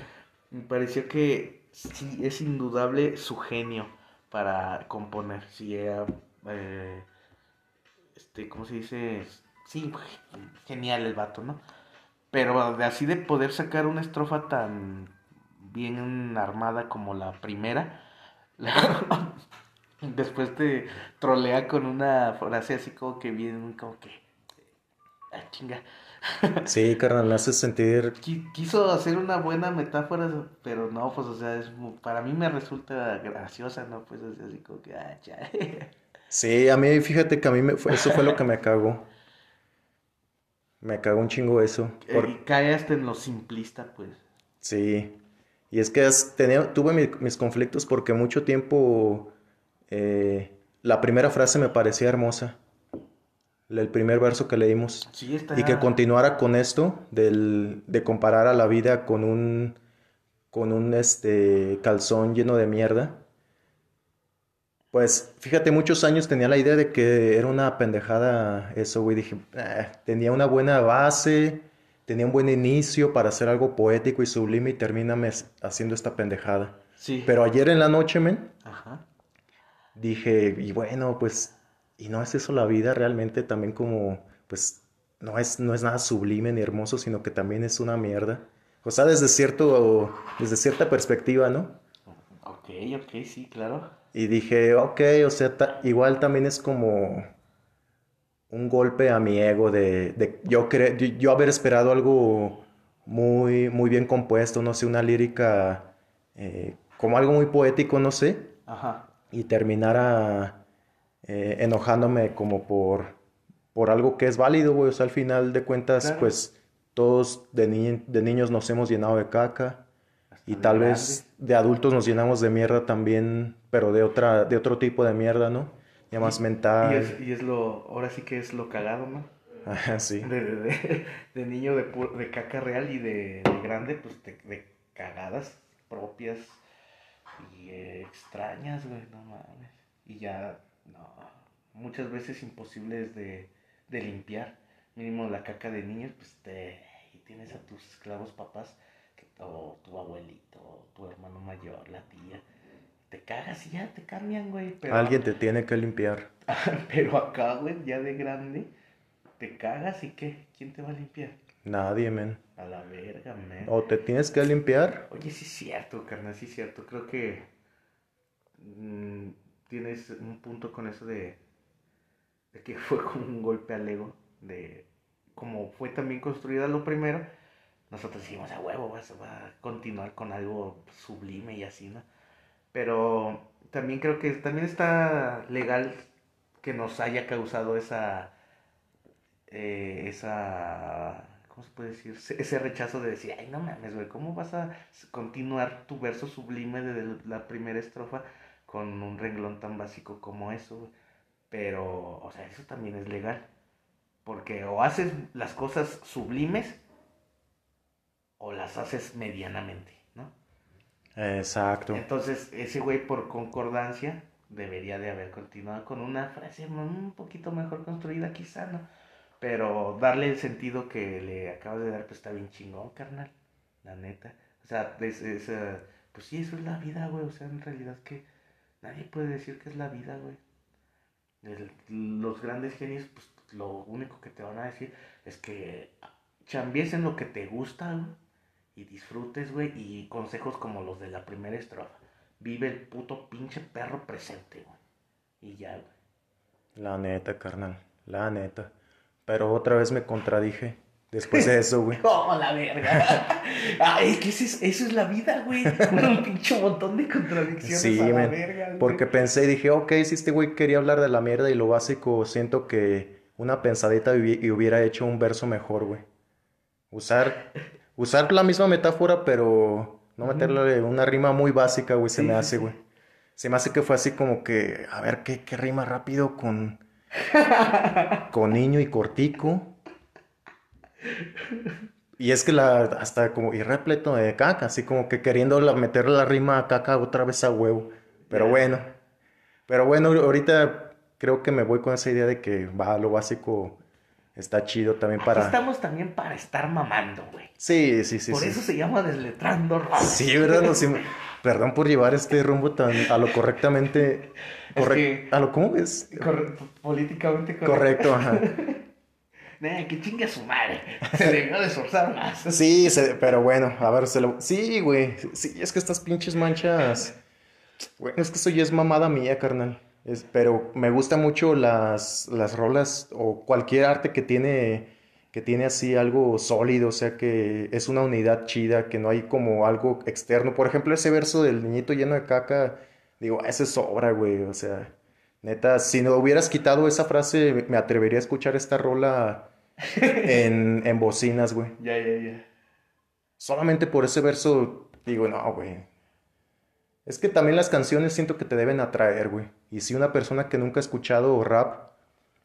me pareció que sí es indudable su genio para componer. Sí, era, eh, este, ¿cómo se dice? Sí, genial el vato, ¿no? Pero de así de poder sacar una estrofa tan bien armada como la primera, la, Después te trolea con una frase así como que bien, como que. Ah, chinga. Sí, carnal, hace sentir... Qui- Quiso hacer una buena metáfora, pero no, pues, o sea, es, para mí me resulta graciosa, ¿no? Pues, es así como que, ah, ya. Sí, a mí, fíjate que a mí me fue- eso fue lo que me cagó. Me cagó un chingo eso. por- Y cae hasta en lo simplista, pues. Sí, y es que tenía, tuve mi- mis conflictos porque mucho tiempo eh, la primera frase me parecía hermosa, el primer verso que leímos, Sí, está. y que continuara con esto del, de comparar a la vida con un, con un este, calzón lleno de mierda. Pues fíjate, muchos años tenía la idea de que era una pendejada eso, güey. Dije, "Ah, tenía una buena base, tenía un buen inicio para hacer algo poético y sublime y termíname haciendo esta pendejada. Sí. Pero ayer en la noche, men, Ajá. dije, y bueno, pues, y no es eso la vida realmente también como, pues, no es, no es nada sublime ni hermoso, sino que también es una mierda. O sea, desde cierto, desde cierta perspectiva, ¿no? Ok, ok, sí, claro. Y dije, ok, o sea, ta- igual también es como un golpe a mi ego de, de yo, cre- yo, haber esperado algo muy, muy bien compuesto, no sé, una lírica eh, como algo muy poético, no sé, Ajá. y terminara eh, enojándome como por, por algo que es válido, güey. O sea, al final de cuentas, Claro. pues todos de, ni- de niños nos hemos llenado de caca. Hasta Y de tal grande. vez de adultos nos llenamos de mierda también, pero de otra, de otro tipo de mierda, ¿no? Ya más Y mental. es, y es lo, ahora sí que es lo cagado, ¿no? Ajá, sí. De, de, de- de niño de, pu- de caca real y de, de grande, pues de, de cagadas propias y eh, extrañas, güey, no mames. Y ya, no, muchas veces imposibles de, de limpiar. Mínimo la caca de niños, pues te, y tienes a tus esclavos papás, o tu abuelito, o tu hermano mayor, la tía. Te cagas y ya te cambian, güey. Pero, Alguien te tiene que limpiar. pero acá, güey, ya de grande, te cagas y qué, ¿quién te va a limpiar? Nadie, men. A la verga, man. O te tienes que limpiar. Oye, sí es cierto, carnal, sí es cierto. Creo que mm, tienes un punto con eso de, de que fue como un golpe al ego. De como fue también construida lo primero, nosotros dijimos a huevo, vas va a continuar con algo sublime y así, ¿no? Pero también creo que también está legal que nos haya causado esa eh, esa ¿cómo se puede decir? Ese- rechazo de decir, ay no mames, güey, ¿cómo vas a continuar tu verso sublime de la primera estrofa con un renglón tan básico como eso, güey? Pero, o sea, eso también es legal. Porque o haces las cosas sublimes o las haces medianamente, ¿no? Exacto. Entonces, ese güey por concordancia debería de haber continuado con una frase un poquito mejor construida quizá, ¿no? Pero darle el sentido que le acabas de dar, pues está bien chingón, carnal. La neta. O sea, es, es, pues sí, eso es la vida, güey. O sea, en realidad que nadie puede decir que es la vida, güey. El- los grandes genios, pues lo único que te van a decir es que chambies en lo que te gusta, güey. Y disfrutes, güey. Y consejos como los de la primera estrofa. Vive el puto pinche perro presente, güey. Y ya, güey. La neta, carnal. La neta. Pero otra vez me contradije después de eso, güey. ¡Oh, la verga! Ay, es que eso es, la vida, güey. Un pinche montón de contradicciones Sí, a la verga, güey. Porque pensé y dije, ok, si este güey quería hablar de la mierda y lo básico, siento que una pensadita y hubiera hecho un verso mejor, güey. Usar, usar la misma metáfora, pero no meterle una rima muy básica, güey, se me hace, sí. güey. Se me hace que fue así como que, a ver, ¿qué, qué rima rápido con, con niño y cortico? Y es que la, hasta como, y repleto de caca, así como que queriendo la- meterle la rima a caca otra vez a huevo. Pero bueno, pero bueno, ahorita creo que me voy con esa idea de que va, lo básico está chido también Aquí para... estamos también para estar mamando, güey. Sí, sí, sí, Por sí. eso se llama Desletrando Rock. Sí, ¿verdad? No, sí, Perdón por llevar este rumbo tan a lo correctamente... Es corre- que- A lo, ¿cómo es? Corre- políticamente correcto. Correcto, ajá. Nah, que chingue a su madre. Se debió de esforzar más. Sí, se- pero bueno, a ver, se lo... Sí, güey. Sí, es que estas pinches manchas... Bueno, es que eso ya es mamada mía, carnal. Es, pero me gusta mucho las, las rolas o cualquier arte que tiene, que tiene así algo sólido, o sea que es una unidad chida, que no hay como algo externo. Por ejemplo, ese verso del niñito lleno de caca, digo, ese es obra, güey, o sea, neta, si no hubieras quitado esa frase, me atrevería a escuchar esta rola en, en bocinas, güey. Ya, ya, ya. Solamente por ese verso, digo, no, güey. Es que también las canciones siento que te deben atraer, güey. Y si una persona que nunca ha escuchado rap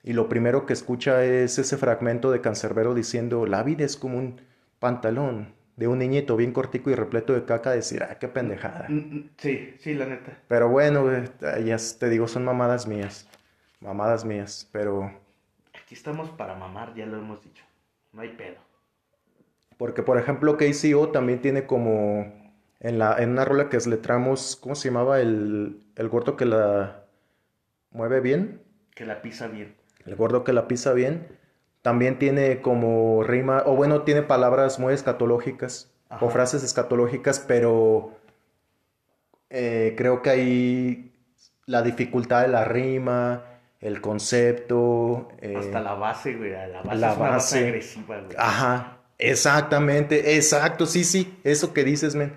y lo primero que escucha es ese fragmento de Cancerbero diciendo, la vida es como un pantalón de un niñito bien cortico y repleto de caca, decir, ah, qué pendejada. Mm, mm, Sí, sí, la neta. Pero bueno, güey, ya te digo, son mamadas mías. Mamadas mías, pero... Aquí estamos para mamar, ya lo hemos dicho. No hay pedo. Porque, por ejemplo, KCO también tiene como en, la, en una rola que letramos, ¿cómo se llamaba? El, el gordo que la mueve bien. Que la pisa bien. El gordo que la pisa bien. También tiene como rima, o bueno, tiene palabras muy escatológicas, Ajá. o frases escatológicas, pero eh, creo que ahí la dificultad de la rima, el concepto. eh, Hasta la base, güey. La base la es una base base. agresiva, güey. Ajá, exactamente, exacto, sí, sí, eso que dices, men.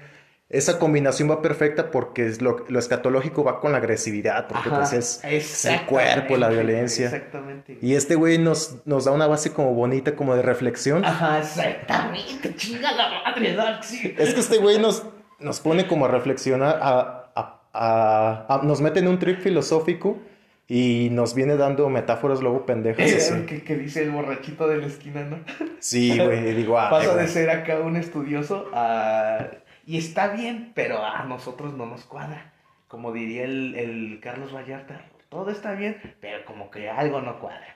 Esa combinación va perfecta porque es lo, lo escatológico va con la agresividad, porque Ajá, pues es, el cuerpo, la violencia. Exactamente. Y este güey nos, nos da una base como bonita, como de reflexión. Ajá, exactamente. Chinga la madre, Dark, sí. Es que este güey nos, nos pone como a reflexionar, a, a- a- a- nos mete en un trip filosófico y nos viene dando metáforas luego pendejas. así. que, que dice el borrachito de la esquina, ¿no? Sí, güey, digo, ah, Pasa güey. de ser acá un estudioso a... Y está bien, pero a nosotros no nos cuadra. Como diría el, el Carlos Vallarta, todo está bien, pero como que algo no cuadra.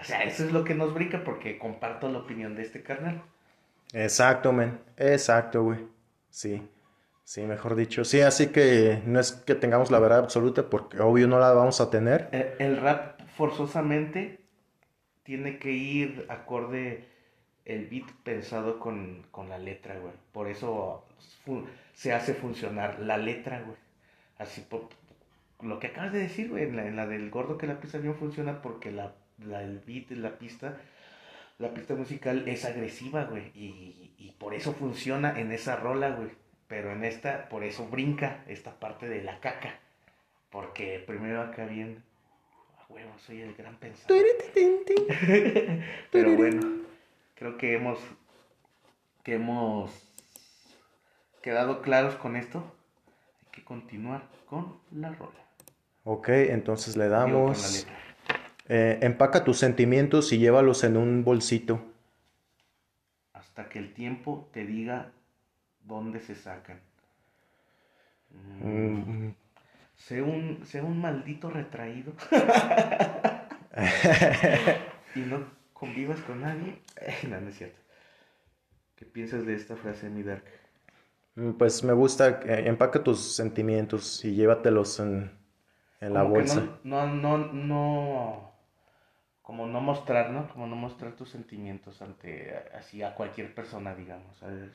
O sea, eso es lo que nos brinca porque comparto la opinión de este carnal. Exacto, men. Exacto, güey. Sí. Sí, mejor dicho. Sí, así que no es que tengamos la verdad absoluta porque obvio no la vamos a tener. Eh, El rap forzosamente tiene que ir acorde el beat pensado con, con la letra, güey. Por eso se hace funcionar la letra, güey. Así por lo que acabas de decir, güey, en la, en la del gordo que la pista bien funciona porque la, la- el beat, la pista, la pista musical es agresiva, güey. Y, y por eso funciona en esa rola, güey. Pero en esta, por eso brinca esta parte de la caca. Porque primero acá bien, a huevo, soy el gran pensador. Pero bueno, creo que hemos, que hemos quedado claros con esto. Hay que continuar con la rola. Ok, entonces le damos... eh, empaca tus sentimientos y llévalos en un bolsito. Hasta que el tiempo te diga dónde se sacan. Mm, Mm, Sé un, sé un maldito retraído y no convivas con nadie. no, no es cierto. ¿Qué piensas de esta frase, mi Dark? Mm, Pues me gusta, eh, empaca tus sentimientos y llévatelos en, en la bolsa. No, no, no, no, como no mostrar, ¿no? Como no mostrar tus sentimientos ante, así, a cualquier persona, digamos. ¿sabes?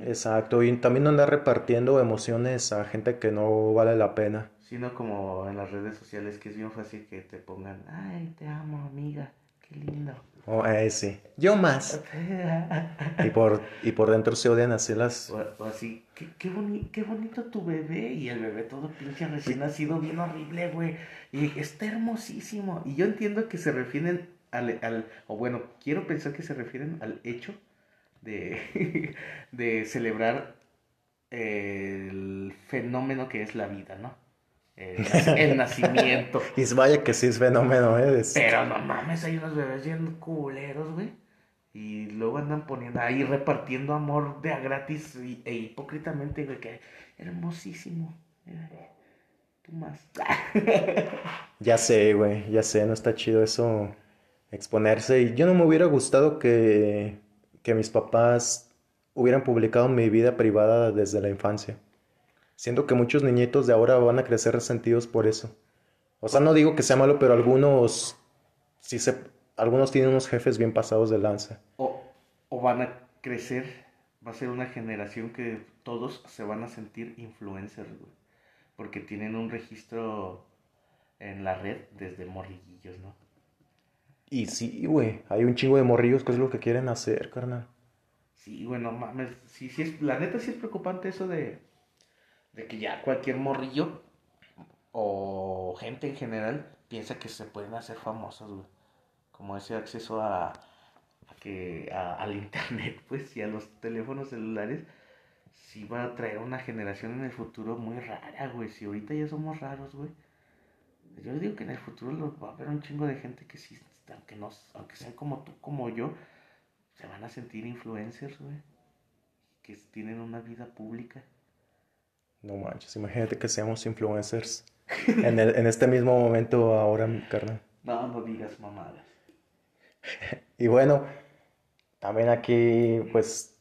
Exacto, y también no andar repartiendo emociones a gente que no vale la pena. Sino como en las redes sociales, que es bien fácil que te pongan, ay, te amo, amiga, qué lindo. Oh, eh, sí. Yo más. Y por, y por dentro se odian así las... O, o así, qué, qué, boni- qué bonito tu bebé. Y el bebé todo pinche recién nacido, bien horrible, güey. Y está hermosísimo. Y yo entiendo que se refieren al, al o bueno, quiero pensar que se refieren al hecho de, de celebrar el fenómeno que es la vida, ¿no? El, nac- el nacimiento. Y vaya que sí es fenómeno, ¿eh? Pero no mames, hay unos bebés bien culeros, güey. Y luego andan poniendo ahí repartiendo amor de a gratis y- e hipócritamente, güey, que hermosísimo. Eh, Tú más. Ya sé, güey, ya sé, no está chido eso exponerse. Y yo no me hubiera gustado que, que mis papás hubieran publicado mi vida privada desde la infancia. Siento que muchos niñitos de ahora van a crecer resentidos por eso. O sea, no digo que sea malo, pero algunos sí se, algunos tienen unos jefes bien pasados de lanza. O, o van a crecer, va a ser una generación que todos se van a sentir influencers, güey. Porque tienen un registro en la red desde morriguillos, ¿no? Y sí, güey, hay un chingo de morrillos que es lo que quieren hacer, carnal. Sí, bueno, mames, sí, sí es, la neta sí es preocupante eso de, de que ya cualquier morrillo o gente en general piensa que se pueden hacer famosos, güey. Como ese acceso a, que al internet, pues, y a los teléfonos celulares, sí va a traer una generación en el futuro muy rara, güey. Si ahorita ya somos raros, güey. Yo digo que en el futuro va a haber un chingo de gente que sí, aunque, no, aunque sean como tú, como yo, se van a sentir influencers, güey. Que tienen una vida pública. No manches, imagínate que seamos influencers en, el- en este mismo momento ahora, mi carnal. No, no digas mamadas. Y bueno, también aquí, pues,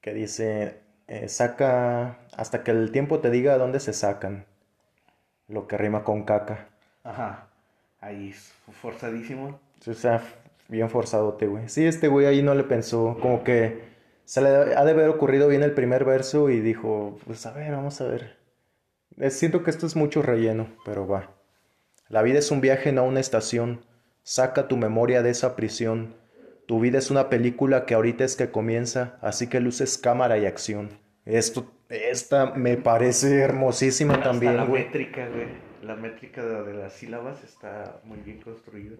que dice, eh, saca hasta que el tiempo te diga dónde se sacan, lo que rima con caca. Ajá. Ahí es forzadísimo. O sea, bien forzadote, güey. Sí, este güey ahí no le pensó, como que se le ha de haber ocurrido bien el primer verso y dijo, pues a ver, vamos a ver. Eh, Siento que esto es mucho relleno, pero va. La vida es un viaje, no una estación. Saca tu memoria de esa prisión. Tu vida es una película que ahorita es que comienza, así que luces cámara y acción. Esto, esta me parece hermosísima Hasta también, la güey. métrica, güey. La métrica de, de las sílabas está muy bien construida.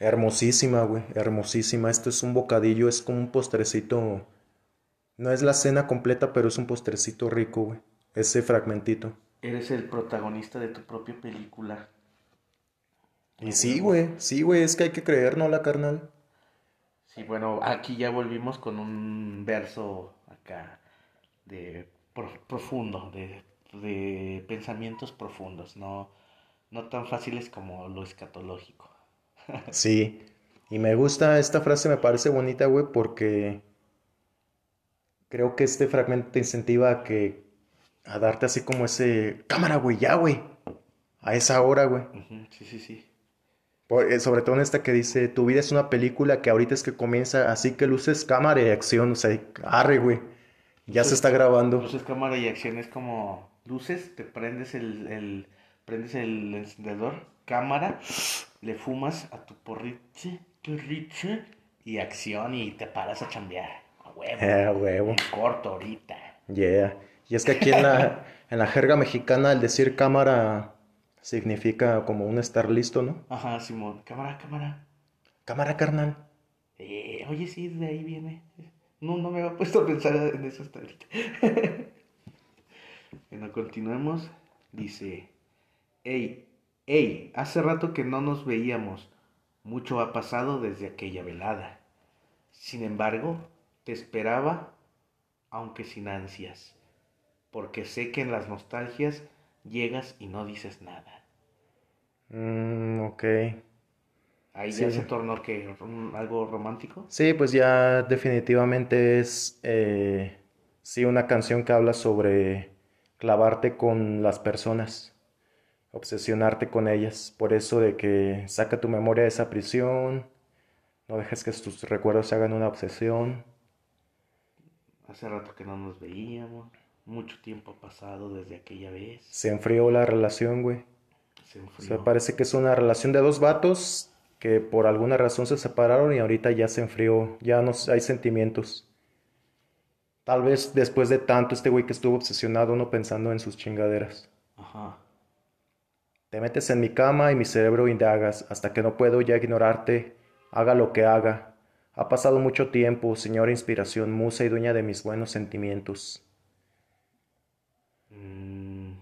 Hermosísima, güey, hermosísima. Esto es un bocadillo, es como un postrecito. No es la cena completa, pero es un postrecito rico, güey. Ese fragmentito. Eres el protagonista de tu propia película. Y sí, güey, sí, güey, es que hay que creer, ¿no, la carnal? Sí, bueno, aquí ya volvimos con un verso acá de pro- profundo, de, de pensamientos profundos, no, no tan fáciles como lo escatológico. Sí. Y me gusta, esta frase me parece bonita, güey, porque creo que este fragmento te incentiva a que, a darte así como ese, cámara, güey, ya, güey, a esa hora, güey. Ujú, sí, sí, sí. Por- eh, sobre todo en esta que dice, tu vida es una película que ahorita es que comienza, así que luces cámara y acción, o sea, arre, güey. Ya se está grabando. Luces, cámara y acción es como luces, te prendes el, el- prendes el encendedor, cámara, le fumas a tu porriche, porriche, y acción y te paras a chambear. Huevo. Eh, huevo. Corto ahorita. Yeah. Y es que aquí en la, en la jerga mexicana el decir cámara significa como un estar listo, ¿no? Ajá, Simón. Cámara, cámara. Cámara, carnal. Eh, oye, sí, de ahí viene. No, no me había puesto a pensar en eso hasta ahorita. bueno, continuemos. Dice, hey, hey, hace rato que no nos veíamos. Mucho ha pasado desde aquella velada. Sin embargo, te esperaba, aunque sin ansias, porque sé que en las nostalgias llegas y no dices nada. Mm, ok. Ahí Sí. ya se tornó que algo romántico. Sí, pues ya definitivamente es, eh, sí, una canción que habla sobre clavarte con las personas, obsesionarte con ellas. Por eso de que saca tu memoria de esa prisión, no dejes que tus recuerdos se hagan una obsesión. Hace rato que no nos veíamos. Mucho tiempo ha pasado desde aquella vez. Se enfrió la relación, güey. Se O enfrió. sea, parece que es una relación de dos vatos que por alguna razón se separaron y ahorita ya se enfrió, ya no hay sentimientos. Tal vez después de tanto este güey que estuvo obsesionado no pensando en sus chingaderas. Ajá. Te metes en mi cama y mi cerebro indagas hasta que no puedo ya ignorarte, haga lo que haga. Ha pasado mucho tiempo, señora inspiración, musa y dueña de mis buenos sentimientos. Mm,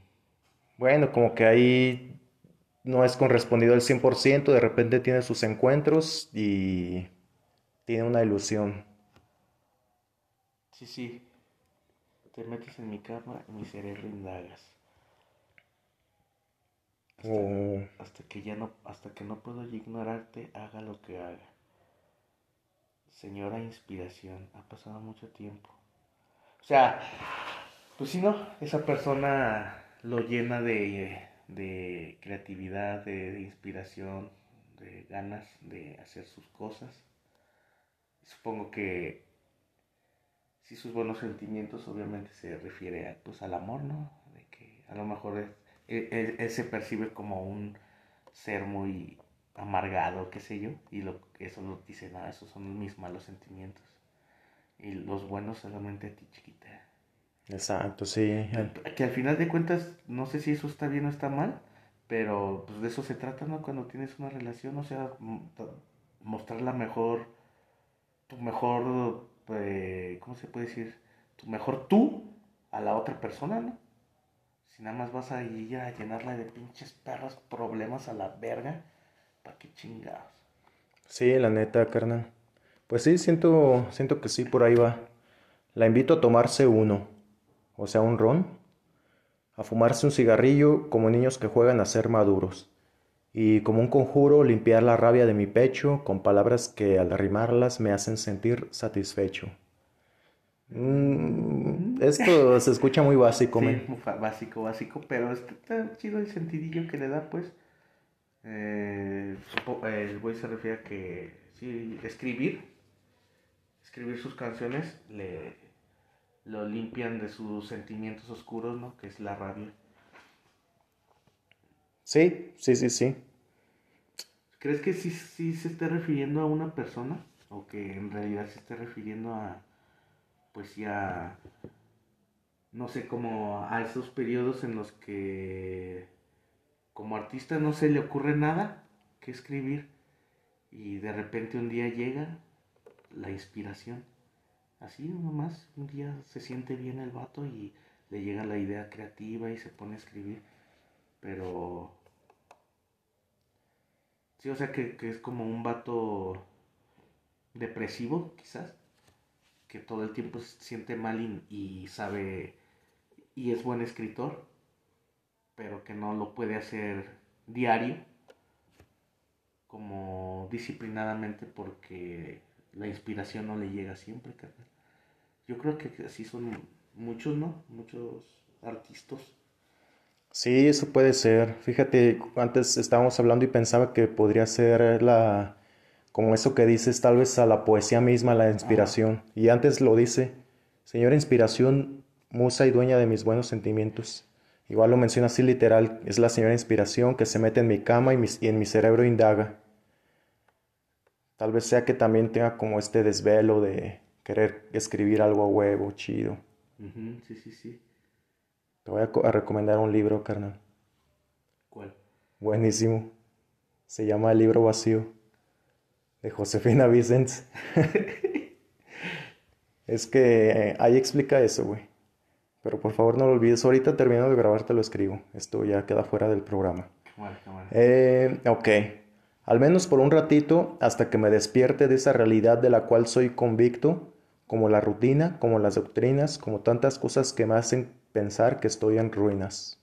Bueno, como que ahí no es correspondido al 100%, de repente tiene sus encuentros y tiene una ilusión. sí, sí. Te metes en mi cama y mi cerebro indagas. Hasta, O- hasta que ya no, hasta que no puedo ignorarte, haga lo que haga. Señora inspiración, ha pasado mucho tiempo. O sea, pues si no, esa persona lo llena de, de creatividad, de, inspiración, de ganas de hacer sus cosas. Supongo que si sus buenos sentimientos obviamente se refiere a, pues, al amor, ¿no? De que a lo mejor es- él, él- él se percibe como un ser muy amargado, qué sé yo, y lo, eso lo dice, nada, esos son mis malos sentimientos. Y los buenos solamente a ti, chiquita. Exacto, sí. Que al final de cuentas, no sé si eso está bien o está mal, pero pues de eso se trata, ¿no? Cuando tienes una relación, o sea, mostrar la mejor, tu mejor, eh, ¿cómo se puede decir? Tu mejor tú a la otra persona, ¿no? Si nada más vas a ir a llenarla de pinches perros problemas a la verga, ¿para qué chingados? Sí, la neta, carnal. Pues sí, siento, siento que sí, por ahí va. La invito a tomarse uno, o sea, un ron, a fumarse un cigarrillo como niños que juegan a ser maduros, y como un conjuro limpiar la rabia de mi pecho con palabras que al rimarlas me hacen sentir satisfecho. Mm, esto se escucha muy básico, Sí, muy básico, básico, pero está, está chido el sentidillo que le da, pues. Eh, el güey se refiere a que, sí, escribir, escribir sus canciones le lo limpian de sus sentimientos oscuros, ¿no? Que es la rabia. Sí, sí, sí, sí. ¿Crees que sí, sí se esté refiriendo a una persona? ¿O que en realidad se esté refiriendo a, pues ya, no sé, como a esos periodos en los que como artista no se le ocurre nada que escribir y de repente un día llega la inspiración? Así nomás, un día se siente bien el vato y le llega la idea creativa y se pone a escribir. Pero Sí, o sea que, que es como un vato depresivo, quizás, que todo el tiempo se siente mal y, y sabe, y es buen escritor, pero que no lo puede hacer diario, como disciplinadamente, porque la inspiración no le llega siempre, carnal. Yo creo que así son muchos, ¿no? Muchos artistas. Sí, eso puede ser. Fíjate, antes estábamos hablando y pensaba que podría ser la, como eso que dices, tal vez a la poesía misma, la inspiración. Y antes lo dice, Señora inspiración, musa y dueña de mis buenos sentimientos. Igual lo menciona así literal, es la señora inspiración que se mete en mi cama y, mis- y en mi cerebro indaga. Tal vez sea que también tenga como este desvelo de querer escribir algo a huevo, chido. Sí, sí, sí. Te voy a recomendar un libro, carnal. ¿Cuál? Buenísimo. Se llama El libro vacío de Josefina Vicens. es que eh, ahí explica eso, güey. Pero por favor no lo olvides. Ahorita terminando de grabar te lo escribo. Esto ya queda fuera del programa. Cámara, cámara. Eh, ok. Al menos por un ratito hasta que me despierte de esa realidad de la cual soy convicto, como la rutina, como las doctrinas, como tantas cosas que me hacen pensar que estoy en ruinas.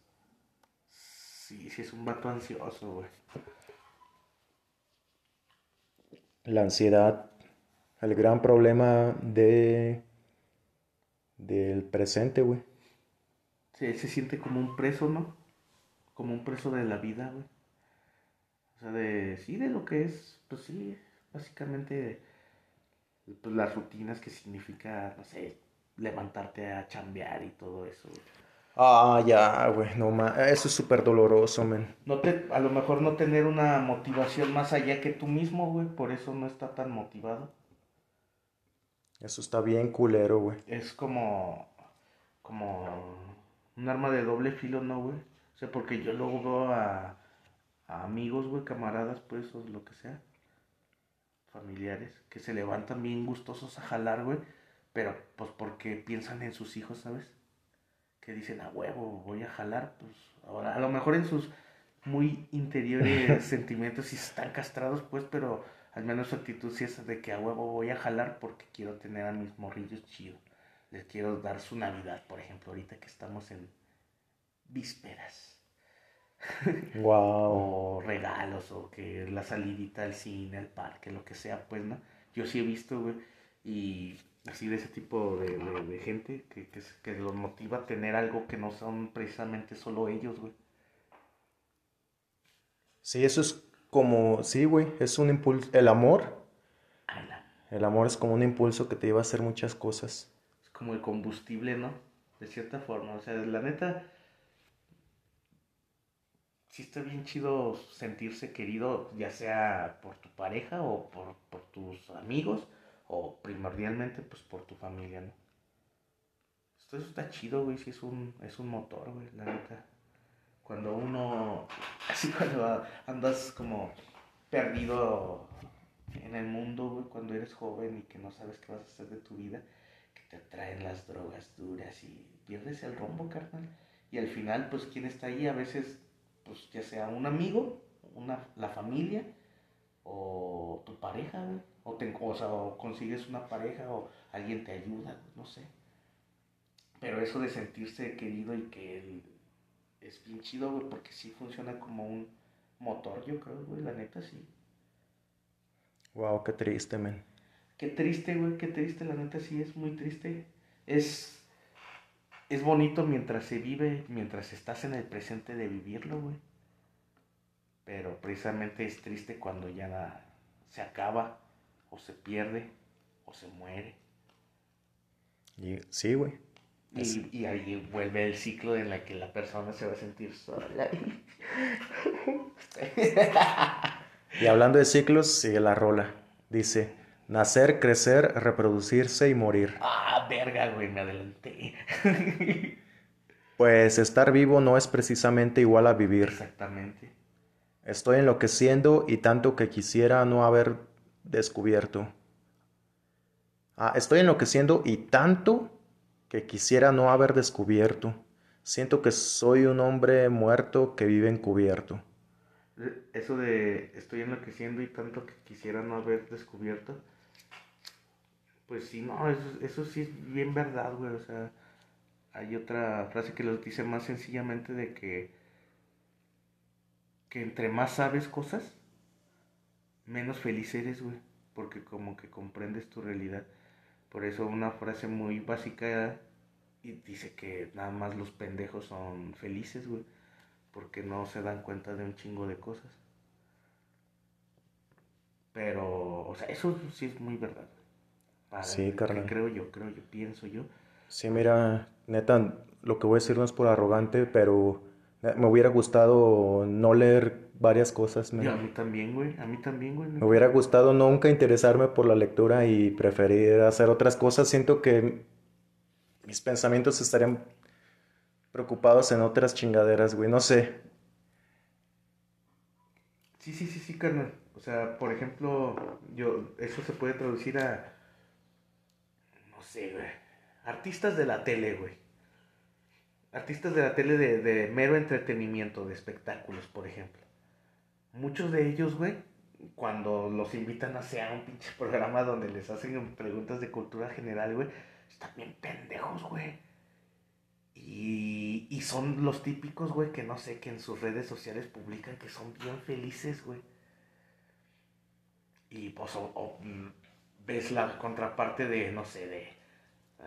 Sí, sí, es un vato ansioso, güey. La ansiedad, el gran problema de del presente, güey. Sí, se siente como un preso, ¿no? Como un preso de la vida, güey. O sea, de, sí, de lo que es, pues sí, básicamente, pues las rutinas que significa, no sé, levantarte a chambear y todo eso, güey. Ah, ya, güey, no ma, eso es súper doloroso, men. No te, a lo mejor no tener una motivación más allá que tú mismo, güey, por eso no está tan motivado. Eso está bien culero, güey. Es como, como un arma de doble filo, ¿no, güey? O sea, porque yo luego veo a, a amigos, güey, camaradas, pues, o lo que sea, familiares, que se levantan bien gustosos a jalar, güey, pero pues porque piensan en sus hijos, ¿sabes? Que dicen, a huevo, voy a jalar, pues, ahora, a lo mejor en sus muy interiores sentimientos sí están castrados, pues, pero al menos su actitud sí es de que a huevo voy a jalar porque quiero tener a mis morrillos chidos. Les quiero dar su Navidad, por ejemplo, ahorita que estamos en vísperas. Wow. O regalos, o que la salidita al cine, al parque, lo que sea, pues, ¿no? Yo sí he visto, güey, y así de ese tipo de, de- de gente que, que, que los motiva a tener algo que no son precisamente solo ellos, güey. Sí, eso es como, sí, güey, es un impulso. El amor, Ala. el amor es como un impulso que te lleva a hacer muchas cosas. Como el combustible, ¿no? De cierta forma. O sea, la neta. sí está bien chido sentirse querido, ya sea por tu pareja o por, por tus amigos, o primordialmente pues por tu familia, ¿no? Esto está chido, güey, sí es un, es un motor, güey, la neta. Cuando uno, así cuando andas como perdido en el mundo, güey, cuando eres joven y que no sabes qué vas a hacer de tu vida, te atraen las drogas duras y pierdes el rumbo, carnal. Y al final, pues, ¿quién está ahí? A veces, pues, ya sea un amigo, una, la familia, o tu pareja, güey. O, te, o, sea, o consigues una pareja, o alguien te ayuda, no sé. Pero eso de sentirse querido y que es bien güey, porque sí funciona como un motor, yo creo, güey, la neta sí. Wow, qué triste, men. Qué triste, güey, qué triste, la neta sí es muy triste. Es, es bonito mientras se vive, mientras estás en el presente de vivirlo, güey. Pero precisamente es triste cuando ya la- se acaba, o se pierde, o se muere. Sí, güey. Y, y ahí vuelve el ciclo en el que la persona se va a sentir sola. Y hablando de ciclos, sigue la rola. Dice, nacer, crecer, reproducirse y morir. ah, verga, güey, me adelanté. Pues estar vivo no es precisamente igual a vivir. Exactamente. Estoy enloqueciendo y tanto que quisiera no haber descubierto. Ah, estoy enloqueciendo y tanto que quisiera no haber descubierto. Siento que soy un hombre muerto que vive encubierto. Eso de estoy enloqueciendo y tanto que quisiera no haber descubierto. Pues sí, no, eso, eso sí es bien verdad, güey. O sea, hay otra frase que lo dice más sencillamente de que, que entre más sabes cosas, menos feliz eres, güey. Porque como que comprendes tu realidad. Por eso una frase muy básica y dice que nada más los pendejos son felices, güey porque no se dan cuenta de un chingo de cosas. Pero, o sea, eso sí es muy verdad. Sí, carnal. Creo yo, creo yo, pienso yo. Sí, mira, neta, lo que voy a decir no es por arrogante, pero me hubiera gustado no leer varias cosas. men. Y a mí también, güey, a mí también, güey. Me hubiera gustado nunca interesarme por la lectura y preferir hacer otras cosas. Siento que mis pensamientos estarían preocupados en otras chingaderas, güey. No sé. Sí, sí, sí, sí, carnal. O sea, por ejemplo, yo, eso se puede traducir a, sé, güey, artistas de la tele, güey. Artistas de la tele de, de mero entretenimiento, de espectáculos, por ejemplo. Muchos de ellos, güey, cuando los invitan a hacer un pinche programa donde les hacen preguntas de cultura general, güey, están bien pendejos, güey. Y, y son los típicos, güey, que no sé, que en sus redes sociales publican que son bien felices, güey. Y pues mm, ves la contraparte de, no sé, de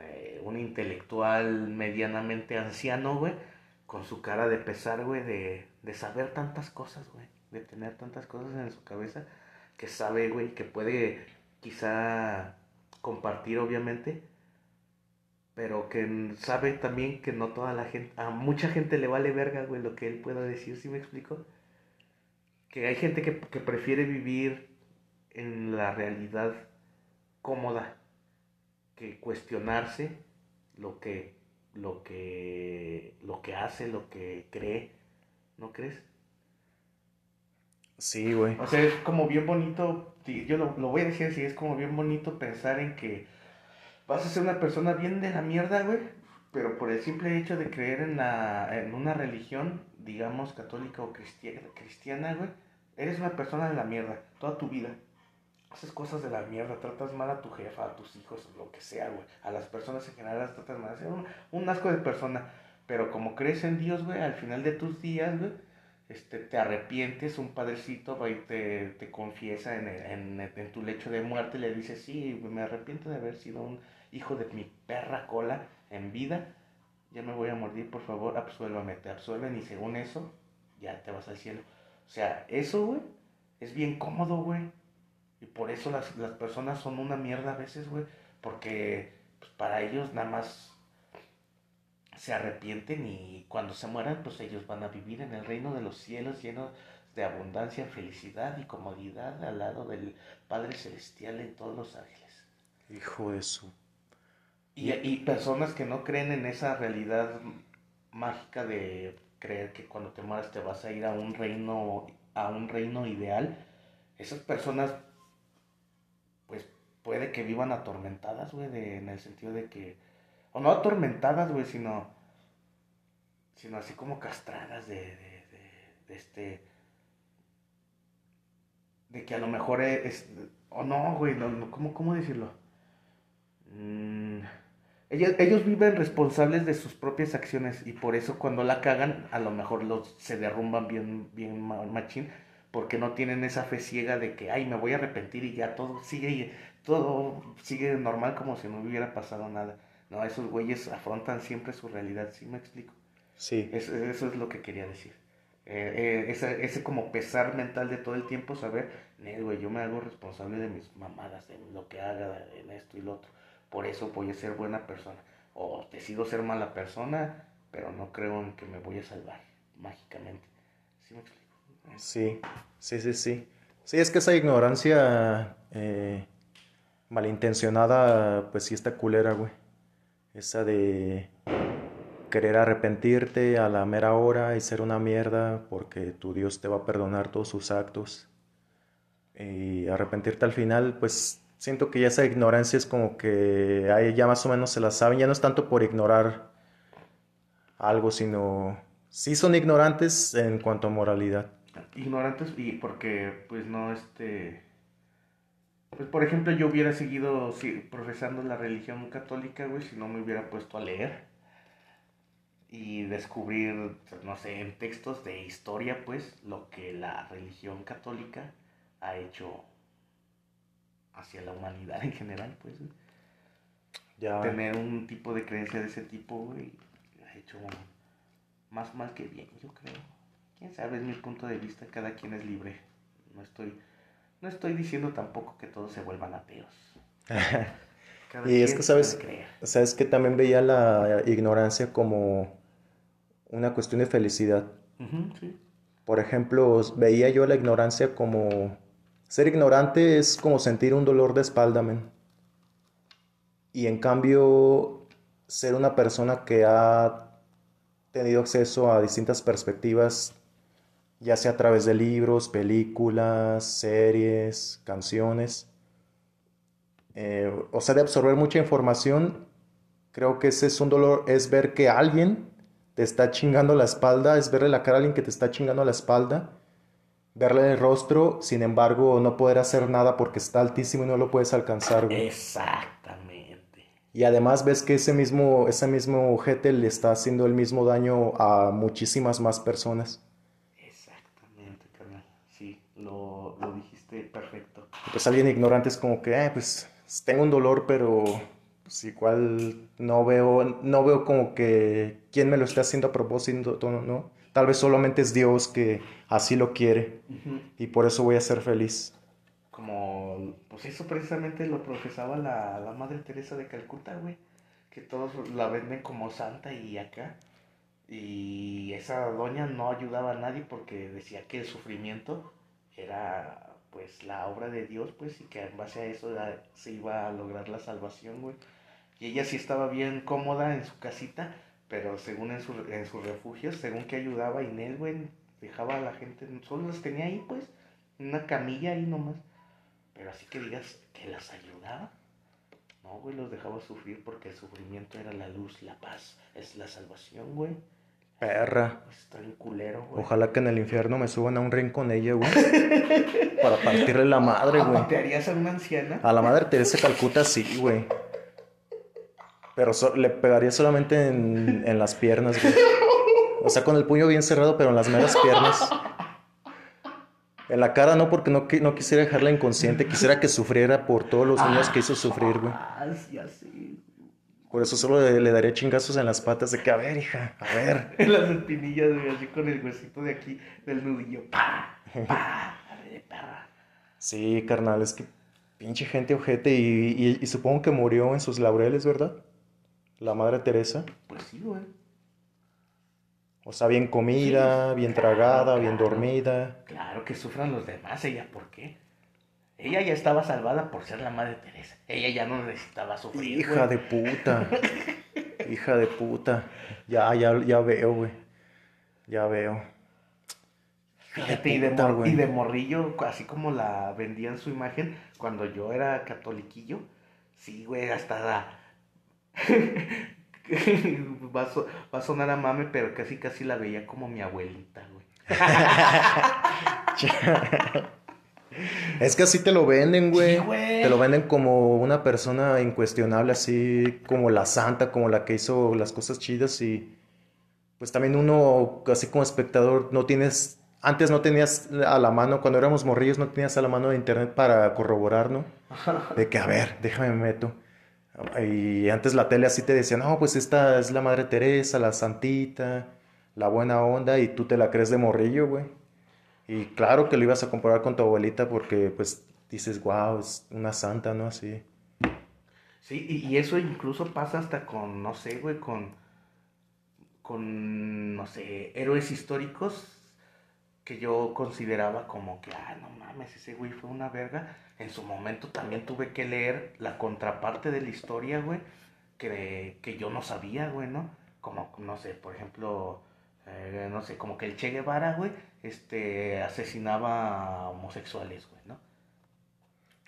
eh, un intelectual medianamente anciano, güey, con su cara de pesar, güey, de, de saber tantas cosas, güey, de tener tantas cosas en su cabeza, que sabe, güey, que puede quizá compartir, obviamente, pero que sabe también que no toda la gente, a mucha gente le vale verga, güey, lo que él pueda decir, ¿sí me explico? Que hay gente que, que prefiere vivir en la realidad cómoda que cuestionarse lo que, lo que, lo que hace, lo que cree, ¿no crees? Sí, güey. O sea, es como bien bonito, yo lo, lo voy a decir así, es como bien bonito pensar en que vas a ser una persona bien de la mierda, güey, pero por el simple hecho de creer en, la, en una religión, digamos, católica o cristiana, cristiana, güey, eres una persona de la mierda toda tu vida. Haces cosas de la mierda, tratas mal a tu jefa, a tus hijos, lo que sea, güey. A las personas en general las tratas mal. Eres un, un asco de persona. Pero como crees en Dios, güey, al final de tus días, güey, este, te arrepientes, un padrecito va y te, te confiesa en, en, en tu lecho de muerte y le dice, sí, me arrepiento de haber sido un hijo de mi perra cola en vida, ya me voy a morir, por favor, absuélvame, te absuelven y según eso, ya te vas al cielo. O sea, eso, güey, es bien cómodo, güey. Y por eso las, las personas son una mierda a veces, güey, porque pues, para ellos nada más se arrepienten y cuando se mueran, pues ellos van a vivir en el reino de los cielos lleno de abundancia, felicidad y comodidad al lado del Padre Celestial en todos los ángeles. Hijo de su. Y, y personas que no creen en esa realidad mágica de creer que cuando te mueras te vas a ir a un reino, a un reino ideal, esas personas, puede que vivan atormentadas, güey, de- en el sentido de que, o no atormentadas, güey, sino, sino así como castradas de, de, de, este, de que a lo mejor es, o no, güey, no, no, ¿cómo, cómo decirlo? Mm, ellos, ellos viven responsables de sus propias acciones y por eso cuando la cagan a lo mejor los, se derrumban bien, bien ma- machín porque no tienen esa fe ciega de que ay me voy a arrepentir y ya todo sigue todo sigue normal como si no hubiera pasado nada. No, esos güeyes afrontan siempre su realidad, ¿sí me explico? Sí. Eso, eso es lo que quería decir. Eh, eh, ese, ese como pesar mental de todo el tiempo, saber, "Nel, güey, yo me hago responsable de mis mamadas, de lo que haga, en esto y lo otro. Por eso voy a ser buena persona. O decido ser mala persona, pero no creo en que me voy a salvar mágicamente. ¿Sí me explico? Sí, sí, sí, sí. Sí, es que esa ignorancia eh, malintencionada, pues sí está culera, güey. Esa de querer arrepentirte a la mera hora y ser una mierda porque tu Dios te va a perdonar todos sus actos. Y arrepentirte al final, pues siento que ya esa ignorancia es como que ahí ya más o menos se la saben. Ya no es tanto por ignorar algo, sino sí son ignorantes en cuanto a moralidad. ignorantes y porque pues no este pues por ejemplo yo hubiera seguido sí, profesando la religión católica güey si no me hubiera puesto a leer y descubrir no sé en textos de historia pues lo que la religión católica ha hecho hacia la humanidad en general pues. Ya. tener un tipo de creencia de ese tipo güey ha hecho más mal que bien yo creo quién sabe, es mi punto de vista, cada quien es libre. No estoy, no estoy diciendo tampoco que todos se vuelvan ateos. Cada Y es que, ¿sabes? Sabes que también veía la ignorancia como una cuestión de felicidad. Sí. Por ejemplo, veía yo la ignorancia como... Ser ignorante es como sentir un dolor de espalda, men. Y en cambio, ser una persona que ha tenido acceso a distintas perspectivas, ya sea a través de libros, películas, series, canciones, eh, o sea, de absorber mucha información, creo que ese es un dolor, es ver que alguien te está chingando la espalda, es verle la cara a alguien que te está chingando la espalda, verle el rostro, sin embargo, no poder hacer nada porque está altísimo y no lo puedes alcanzar, güey. Exactamente. Y además ves que ese mismo, ese mismo ojete le está haciendo el mismo daño a muchísimas más personas. Exactamente, carnal. Sí, lo, perfecto. Pues alguien ignorante es como que, eh, pues tengo un dolor, pero pues igual no veo, no veo como que quién me lo está haciendo a propósito, ¿no? Tal vez solamente es Dios que así lo quiere y por eso voy a ser feliz. Como, pues eso precisamente lo profesaba la, la Madre Teresa de Calcuta, güey. Que todos la venden como santa y acá. Y esa doña no ayudaba a nadie porque decía que el sufrimiento era pues la obra de Dios, pues, y que en base a eso se iba a lograr la salvación, güey. Y ella sí estaba bien cómoda en su casita, pero según en, su, en según que ayudaba Inés, güey, dejaba a la gente, solo los tenía ahí, pues, una camilla ahí nomás. Pero así que digas que las ayudaba. No, güey, los dejaba sufrir porque el sufrimiento era la luz, la paz, es la salvación, güey. Perra. Está bien culero, güey. Ojalá que en el infierno me suban a un ring con ella, güey. Para partirle la madre, güey. ¿Te harías a una anciana? A la madre Teresa Calcuta sí, güey. Pero so- le pegaría solamente en, en las piernas, güey. O sea, con el puño bien cerrado, pero en las meras piernas. En la cara no, porque no, no quisiera dejarla inconsciente. Quisiera que sufriera por todos los niños que hizo sufrir, güey. Ah, sí, así. Por eso solo le, le daría chingazos en las patas de que, a ver, hija, a ver. En las espinillas, güey, así con el huesito de aquí, del nudillo. ¡Pa! ¡Pa! ¡Arre de perra! Sí, carnal, es que pinche gente ojete. Y, y- y supongo que murió en sus laureles, ¿verdad? La madre Teresa. Pues sí, güey. O sea, bien comida, bien tragada, bien dormida. Claro que sufran los demás, ella, ¿por qué? Ella ya estaba salvada por ser la madre Teresa. Ella ya no necesitaba sufrir. Hija güey. de puta. Hija de puta. Ya, ya, ya veo, güey. Ya veo. Fíjate, y de, puta, mor- güey. y de morrillo, así como la vendían su imagen, cuando yo era catoliquillo, sí, güey, hasta la... va, a so- va a sonar a mame, pero casi casi la veía como mi abuelita, güey. Es que así te lo venden, güey. Sí, güey. Te lo venden como una persona incuestionable, así como la santa, como la que hizo las cosas chidas y pues también uno, así como espectador, no tienes, antes no tenías a la mano, cuando éramos morrillos no tenías a la mano de internet para corroborar, ¿no? De que, a ver, déjame me meto. Y antes la tele así te decía, no, pues esta es la Madre Teresa, la santita, la buena onda, y tú te la crees de morrillo, güey. Y claro que lo ibas a comparar con tu abuelita porque, pues, dices, wow, es una santa, ¿no? Así. Sí, y, eso incluso pasa hasta con, no sé, güey, con, con, no sé, héroes históricos que yo consideraba como que, ah, no mames, ese güey fue una verga. En su momento también tuve que leer la contraparte de la historia, güey, que, que yo no sabía, güey, ¿no? Como, no sé, por ejemplo, eh, no sé, como que el Che Guevara, güey, este, asesinaba a homosexuales, güey, ¿no?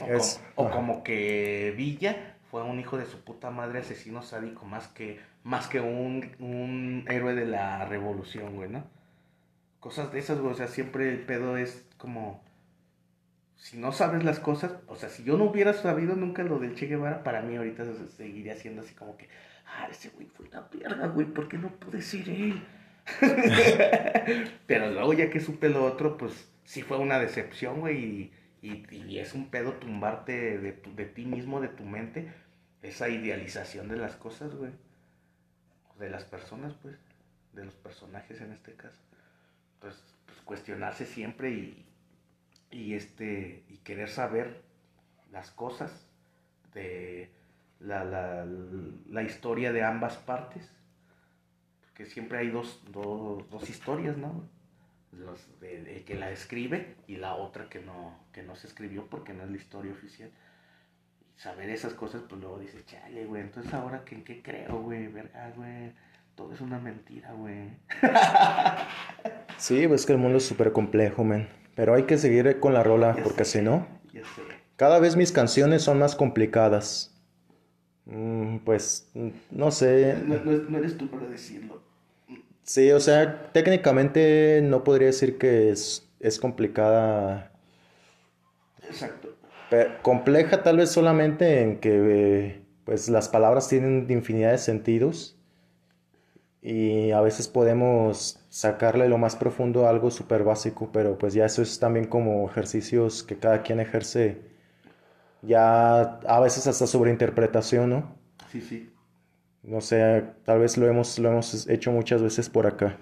O, Es- como, o ajá. como que Villa fue un hijo de su puta madre asesino sádico más que, más que un, un héroe de la revolución, güey, ¿no? Cosas de esas, güey, o sea, siempre el pedo es como... Si no sabes las cosas, o sea, si yo no hubiera sabido nunca lo del Che Guevara, para mí ahorita se- seguiría siendo así como que, ah, ese güey fue una verga, güey, ¿por qué no pude ser él? Pero luego ya que supe lo otro, pues sí fue una decepción, güey, y, es un pedo tumbarte de, ti mismo, de tu mente, esa idealización de las cosas, güey. De las personas, pues, de los personajes en este caso. Pues, pues, cuestionarse siempre y, este y querer saber las cosas de la historia de ambas partes porque siempre hay dos, dos, dos historias no Los de, de que la escribe y la otra que no que no se escribió porque no es la historia oficial y saber esas cosas pues luego dices chale güey entonces ahora que en qué creo güey verga güey todo es una mentira güey Sí, pues que el mundo es súper complejo, men. Pero hay que seguir con la rola Ya porque sé. si no, ya sé cada vez mis canciones son más complicadas. Mm, pues, mm, no sé. no, no- no eres tú para decirlo Sí, o sea, técnicamente no podría decir que es, es complicada. exacto Pe- compleja tal vez solamente en que eh, pues las palabras tienen infinidad de sentidos y a veces podemos sacarle lo más profundo a algo súper básico, pero pues ya eso es también como ejercicios que cada quien ejerce ya a veces hasta sobreinterpretación, ¿no? sí sí No sé, tal vez lo hemos, lo hemos hecho muchas veces por acá.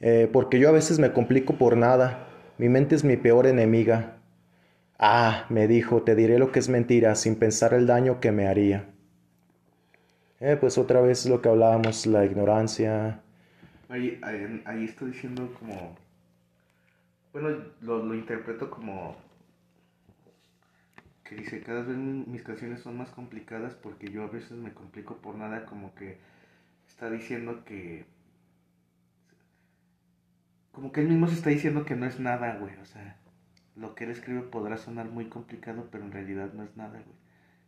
Eh, porque yo a veces me complico por nada. Mi mente es mi peor enemiga. Ah, me dijo, te diré lo que es mentira, sin pensar el daño que me haría. Eh, pues otra vez lo que hablábamos, la ignorancia. Ahí, ahí, ahí está diciendo como... Bueno, lo, lo interpreto como... Que dice, cada vez mi- mis canciones son más complicadas porque yo a veces me complico por nada, como que está diciendo que... Como que él mismo se está diciendo que no es nada, güey. O sea, lo que él escribe podrá sonar muy complicado, pero en realidad no es nada, güey.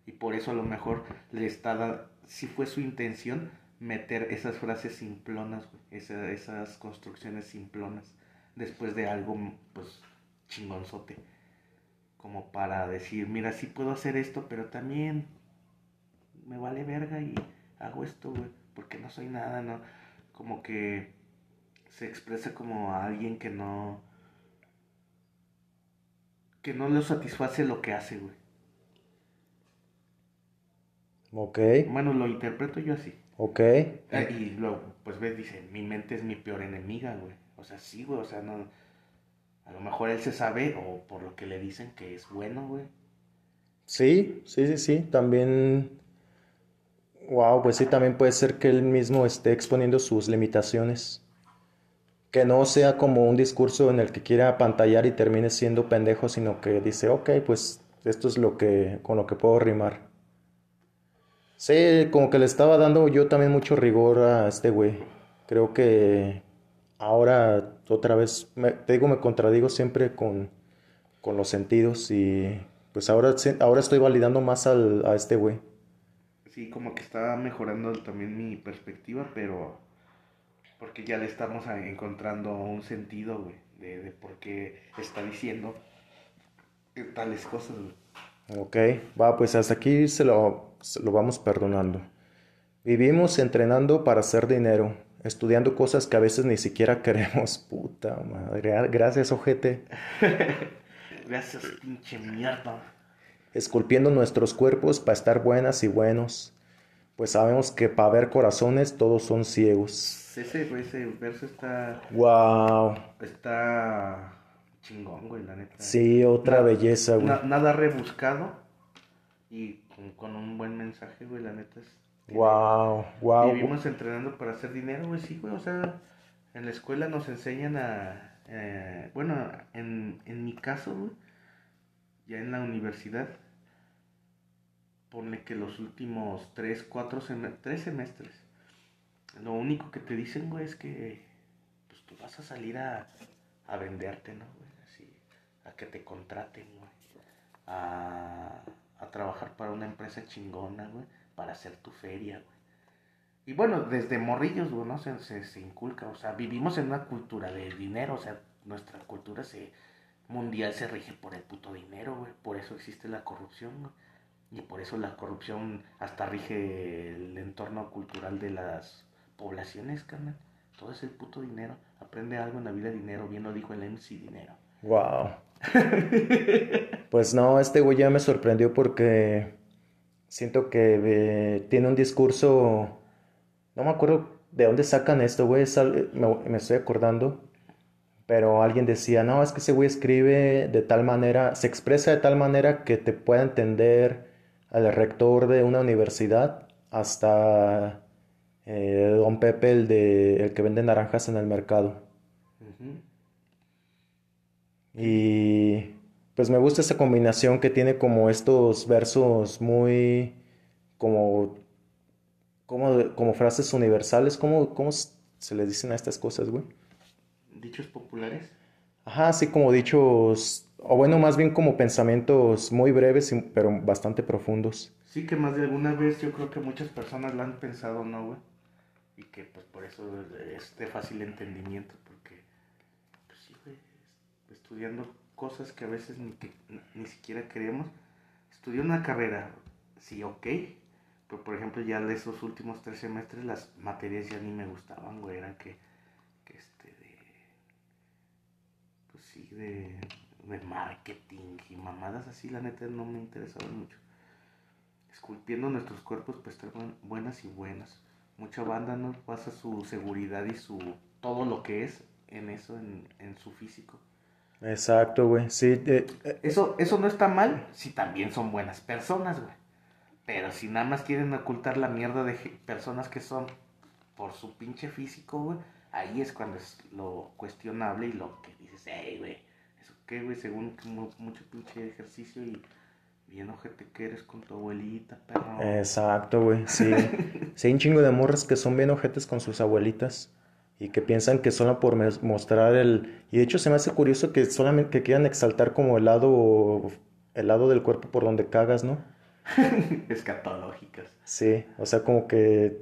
Y por eso a lo mejor le está dando, si fue su intención, meter esas frases simplonas, güey, esa- esas construcciones simplonas, después de algo, pues, chingonzote. Como para decir, mira, sí puedo hacer esto, pero también me vale verga y hago esto, güey, porque no soy nada, ¿no? Como que se expresa como a alguien que no... que no le satisface lo que hace, güey. Ok, Bueno, lo interpreto yo así. ok. Ah, y luego, pues ves, dice, mi mente es mi peor enemiga, güey. O sea, sí, güey, o sea, no... A lo mejor él se sabe, o por lo que le dicen que es bueno, güey. Sí, sí, sí, sí. También... Wow, pues sí, también puede ser que él mismo esté exponiendo sus limitaciones. que no sea como un discurso en el que quiera apantallar y termine siendo pendejo, sino que dice, ok, pues esto es lo que, con lo que puedo rimar. Sí, como que le estaba dando yo también mucho rigor a este güey. Creo que ahora otra vez, me, te digo, me contradigo siempre con, con los sentidos y pues ahora, ahora estoy validando más al, a este güey. Sí, como que está mejorando también mi perspectiva, pero porque ya le estamos encontrando un sentido, güey, de, de por qué está diciendo tales cosas, güey. Ok, va, pues hasta aquí se lo, se lo vamos perdonando. Vivimos entrenando para hacer dinero, estudiando cosas que a veces ni siquiera queremos. Puta madre, gracias, ojete. Gracias, pinche mierda. Esculpiendo nuestros cuerpos para estar buenas y buenos, pues sabemos que para ver corazones todos son ciegos. Ese, ese verso está, Wow, está chingón, güey, la neta. sí, otra Na- belleza, güey. na- nada rebuscado y con, con un buen mensaje, güey, la neta es... Wow, wow. Vivimos entrenando para hacer dinero, güey, sí, güey, o sea, en la escuela nos enseñan a, eh, bueno, en, en mi caso, güey, ya en la universidad, ponle que los últimos tres, cuatro semestres, tres semestres, lo único que te dicen, güey, es que, pues tú vas a salir a, a venderte, ¿no, güey? Así, a que te contraten, güey, a, a trabajar para una empresa chingona, güey, para hacer tu feria, güey. Y bueno, desde morrillos, güey, ¿no? Se, se, se inculca, o sea, vivimos en una cultura de dinero, o sea, nuestra cultura se, mundial se rige por el puto dinero, güey. Por eso existe la corrupción, güey. Y por eso la corrupción hasta rige el entorno cultural de las poblaciones, carnal. Todo es el puto dinero. Aprende algo en la vida dinero, bien lo dijo el MC Dinero. Wow. Pues no, este güey ya me sorprendió porque siento que eh, tiene un discurso. No me acuerdo de dónde sacan esto, güey. Me, me estoy acordando. Pero alguien decía, no, es que ese güey escribe de tal manera, se expresa de tal manera que te pueda entender al rector de una universidad hasta eh, Don Pepe, el de el que vende naranjas en el mercado. Y pues me gusta esa combinación que tiene como estos versos muy como como, como frases universales, ¿cómo, cómo se les dicen a estas cosas, güey? Dichos populares. Ajá, así como dichos, o bueno, más bien como pensamientos muy breves, pero bastante profundos. Sí que más de alguna vez yo creo que muchas personas la han pensado, ¿no, güey? Y que pues por eso es de fácil entendimiento, porque pues sí, güey, es- estudiando cosas que a veces ni, que- ni siquiera queremos. Estudié una carrera, sí, ok, pero por ejemplo ya de esos últimos tres semestres las materias ya ni me gustaban, güey, eran que, este, de, pues sí, de, de marketing y mamadas así, la neta no me interesaban mucho esculpiendo nuestros cuerpos pues buen- buenas y buenas. Mucha banda no basa su seguridad y su todo lo que es en eso, en, en su físico. Exacto, güey. Sí, eh, eh, Eso, eso no está mal si también son buenas personas, güey. Pero si nada más quieren ocultar la mierda de personas que son por su pinche físico, güey, ahí es cuando es lo cuestionable y lo que dices, hey, güey, eso qué, güey, según mucho pinche ejercicio y bien ojete que eres con tu abuelita, perro. Exacto, güey, sí. Sí, hay un chingo de morras que son bien ojetes con sus abuelitas y que piensan que solo por mostrar el... Y de hecho se me hace curioso que solamente que quieran exaltar como el lado, el lado del cuerpo por donde cagas, ¿no? Escatológicas. Sí, o sea, como que...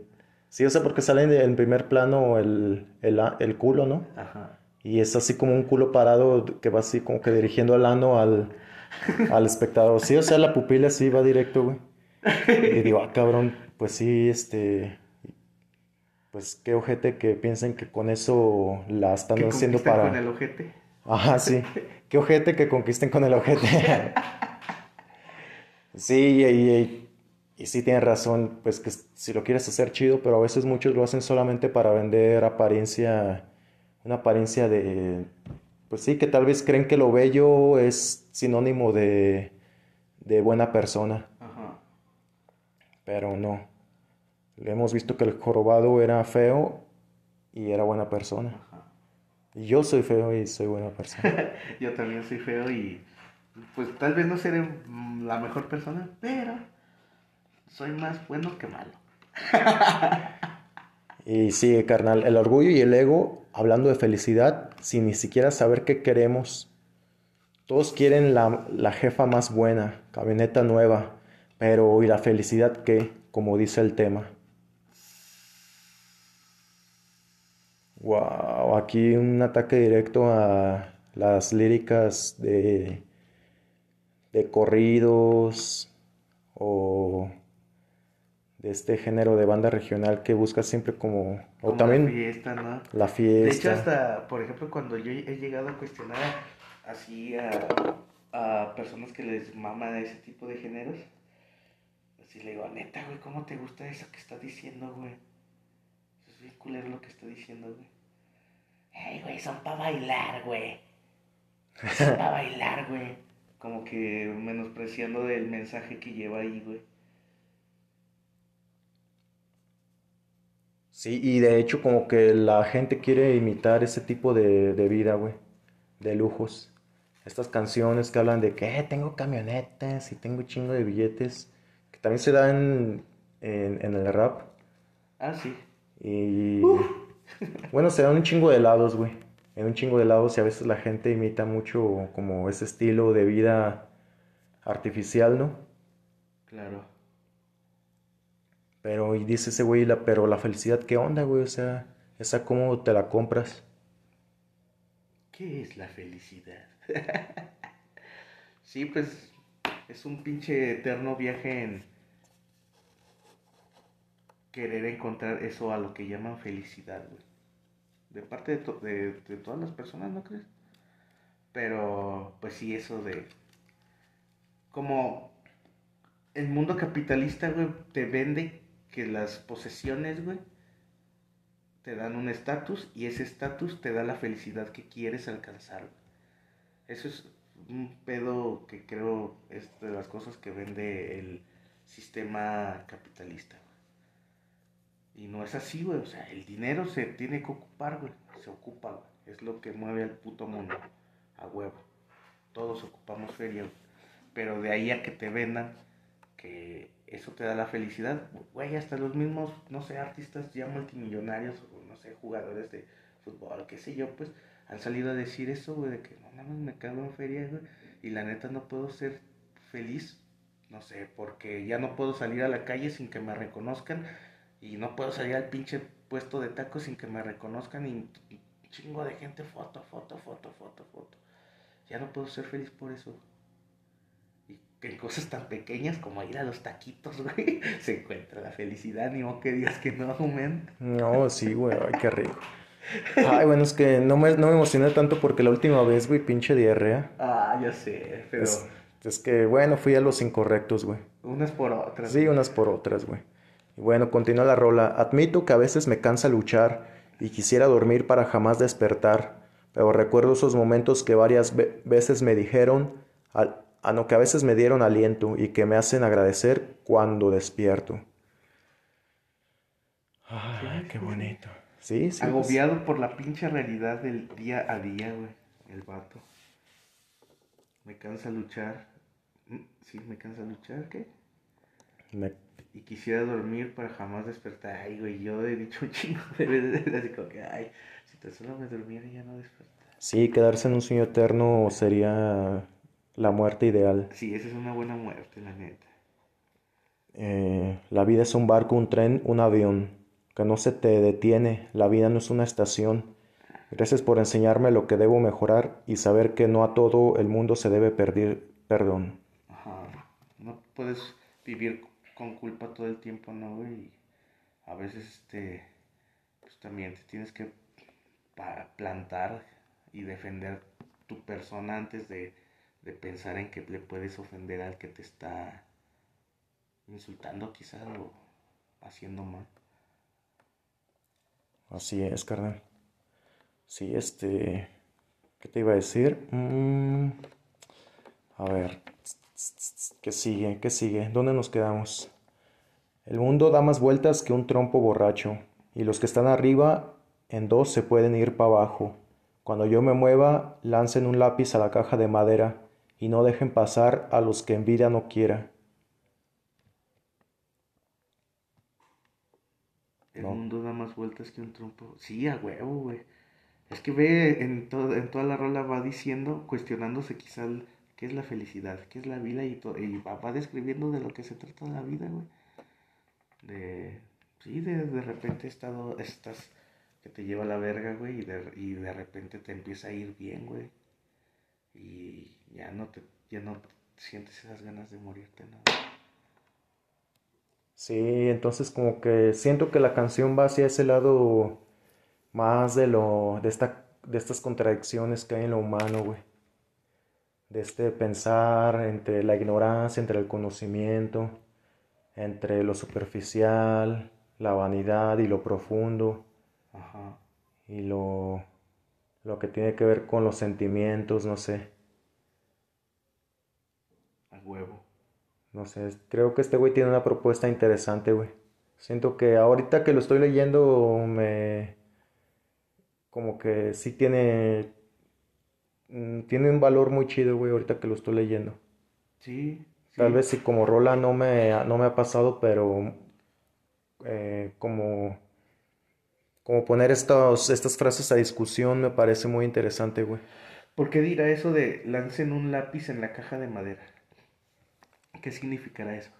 Sí, o sea, porque sale en primer plano el, el, a- el culo, ¿no? Ajá. Y es así como un culo parado que va así como que dirigiendo el ano al, al espectador. Sí, o sea, la pupila así va directo, güey. Y digo, ah, cabrón, pues sí, este... Pues qué ojete que piensen que con eso la están ¿Qué haciendo para... con el ojete? Ajá, sí. Qué ojete que conquisten con el ojete. Sí, y, y, y sí tienes razón, pues que si lo quieres hacer chido, pero a veces muchos lo hacen solamente para vender apariencia, una apariencia de, pues sí, que tal vez creen que lo bello es sinónimo de, de buena persona, Ajá. pero no. Le hemos visto que el jorobado era feo y era buena persona. Ajá. Yo soy feo y soy buena persona. Yo también soy feo y pues tal vez no seré mm, la mejor persona, pero soy más bueno que malo. Y sí, carnal, el orgullo y el ego, hablando de felicidad, sin ni siquiera saber qué queremos. Todos quieren la, la jefa más buena, camioneta nueva, pero ¿y la felicidad qué? Como dice el tema. Wow, aquí un ataque directo a las líricas de, de corridos o de este género de banda regional que busca siempre como o Como también la fiesta, ¿no? la De fiesta. hecho, hasta, por ejemplo, cuando yo he llegado a cuestionar así a, a personas que les mama ese tipo de géneros, así le digo, neta, güey, ¿cómo te gusta eso que está diciendo, güey? Es bien culero lo que está diciendo, güey. Ey, güey, son para bailar, güey. Son para bailar, güey. Como que menospreciando el mensaje que lleva ahí, güey. Sí, y de hecho como que la gente quiere imitar ese tipo de, de vida, güey, de lujos. Estas canciones que hablan de que "Eh, tengo camionetas y tengo chingo de billetes, que también se dan en, en el rap. Ah, sí. Y bueno, se dan un chingo de helados, güey. En un chingo de helados y a veces la gente imita mucho como ese estilo de vida artificial, ¿no? Claro. Pero, y dice ese güey, la, pero la felicidad, ¿qué onda, güey? O sea, esa cómo te la compras. ¿Qué es la felicidad? sí, pues es un pinche eterno viaje en querer encontrar eso a lo que llaman felicidad, güey. De parte de, to- de, todas las personas, ¿no crees? Pero, pues sí, eso de... Como el mundo capitalista, güey, te vende que las posesiones, güey, te dan un estatus y ese estatus te da la felicidad que quieres alcanzar. Eso es un pedo que creo es de las cosas que vende el sistema capitalista. Y no es así, güey. O sea, el dinero se tiene que ocupar, güey. Se ocupa, güey. Es lo que mueve al puto mundo. A huevo. Todos ocupamos feria, güey. Pero de ahí a que te vendan que eso te da la felicidad, güey, hasta los mismos, no sé, artistas ya multimillonarios o no sé, jugadores de fútbol, qué sé yo, pues han salido a decir eso, güey, de que no mames, me cago en feria, güey, y la neta no puedo ser feliz, no sé, porque ya no puedo salir a la calle sin que me reconozcan y no puedo salir al pinche puesto de tacos sin que me reconozcan y chingo de gente, foto, foto, foto, foto, foto. Ya no puedo ser feliz por eso. Y que en cosas tan pequeñas como ir a los taquitos, güey, se encuentra la felicidad, ni modo que digas que no, man. No, sí, güey, ay, qué rico. Ay, bueno, es que no me, no me emocioné tanto porque la última vez, güey, pinche diarrea. Ah, ya sé, pero Es, es que, bueno, fui a los incorrectos, güey. unas por otras. Sí, unas por otras, güey. Y bueno, continúa la rola. Admito que a veces me cansa luchar y quisiera dormir para jamás despertar, pero recuerdo esos momentos que varias ve- veces me dijeron, al- a no que a veces me dieron aliento y que me hacen agradecer cuando despierto. Ay, qué bonito. Sí, sí. pues, Agobiado por la pinche realidad del día a día, güey. El vato. Me cansa luchar. Mm, Sí, me cansa luchar, ¿qué? me- Y quisiera dormir para jamás despertar. Ay, güey, yo he dicho un chingo de veces así como que, ay, si tan solo me durmiera ya no despertar. sí, quedarse en un sueño eterno sería la muerte ideal. Sí, esa es una buena muerte, la neta. Eh, la vida es un barco, un tren, un avión, que no se te detiene, la vida no es una estación. Gracias por enseñarme lo que debo mejorar y saber que no a todo el mundo se debe pedir perdón. Ajá. No puedes vivir con culpa todo el tiempo, ¿no? Y a veces, este, pues también te tienes que plantar y defender tu persona antes de, de pensar en que le puedes ofender al que te está insultando quizás o haciendo mal. Así es, carnal. Sí, este... ¿Qué te iba a decir? Mm, a ver. ¿Qué sigue? ¿Qué sigue? ¿Dónde nos quedamos? El mundo da más vueltas que un trompo borracho, y los que están arriba en dos se pueden ir para abajo. Cuando yo me mueva, lancen un lápiz a la caja de madera y no dejen pasar a los que en vida no quiera. El No. mundo da más vueltas que un trompo. Sí, a huevo, güey. Es que ve, en, to- en toda la rola va diciendo, cuestionándose quizá el- qué es la felicidad, qué es la vida y, y va, va describiendo de lo que se trata la vida, güey. De, sí, de, de repente estado, estás que te lleva a la verga, güey, y de, y de repente te empieza a ir bien, güey. Y ya no te, ya no sientes esas ganas de morirte, ¿no? Sí, entonces como que siento que la canción va hacia ese lado más de lo, de esta, de estas contradicciones que hay en lo humano, güey. De este pensar entre la ignorancia, entre el conocimiento, entre lo superficial, la vanidad y lo profundo, Ajá. y lo, lo que tiene que ver con los sentimientos, no sé. A huevo. No sé, creo que este güey tiene una propuesta interesante, güey. Siento que ahorita que lo estoy leyendo me... Como que sí tiene... mm, Tiene un valor muy chido, güey, ahorita que lo estoy leyendo. Sí. Tal vez si como rola no me, no me ha pasado, pero eh, como, como poner estos, estas frases a discusión me parece muy interesante, güey. ¿Por qué dirá eso de lancen un lápiz en la caja de madera? ¿Qué significará eso?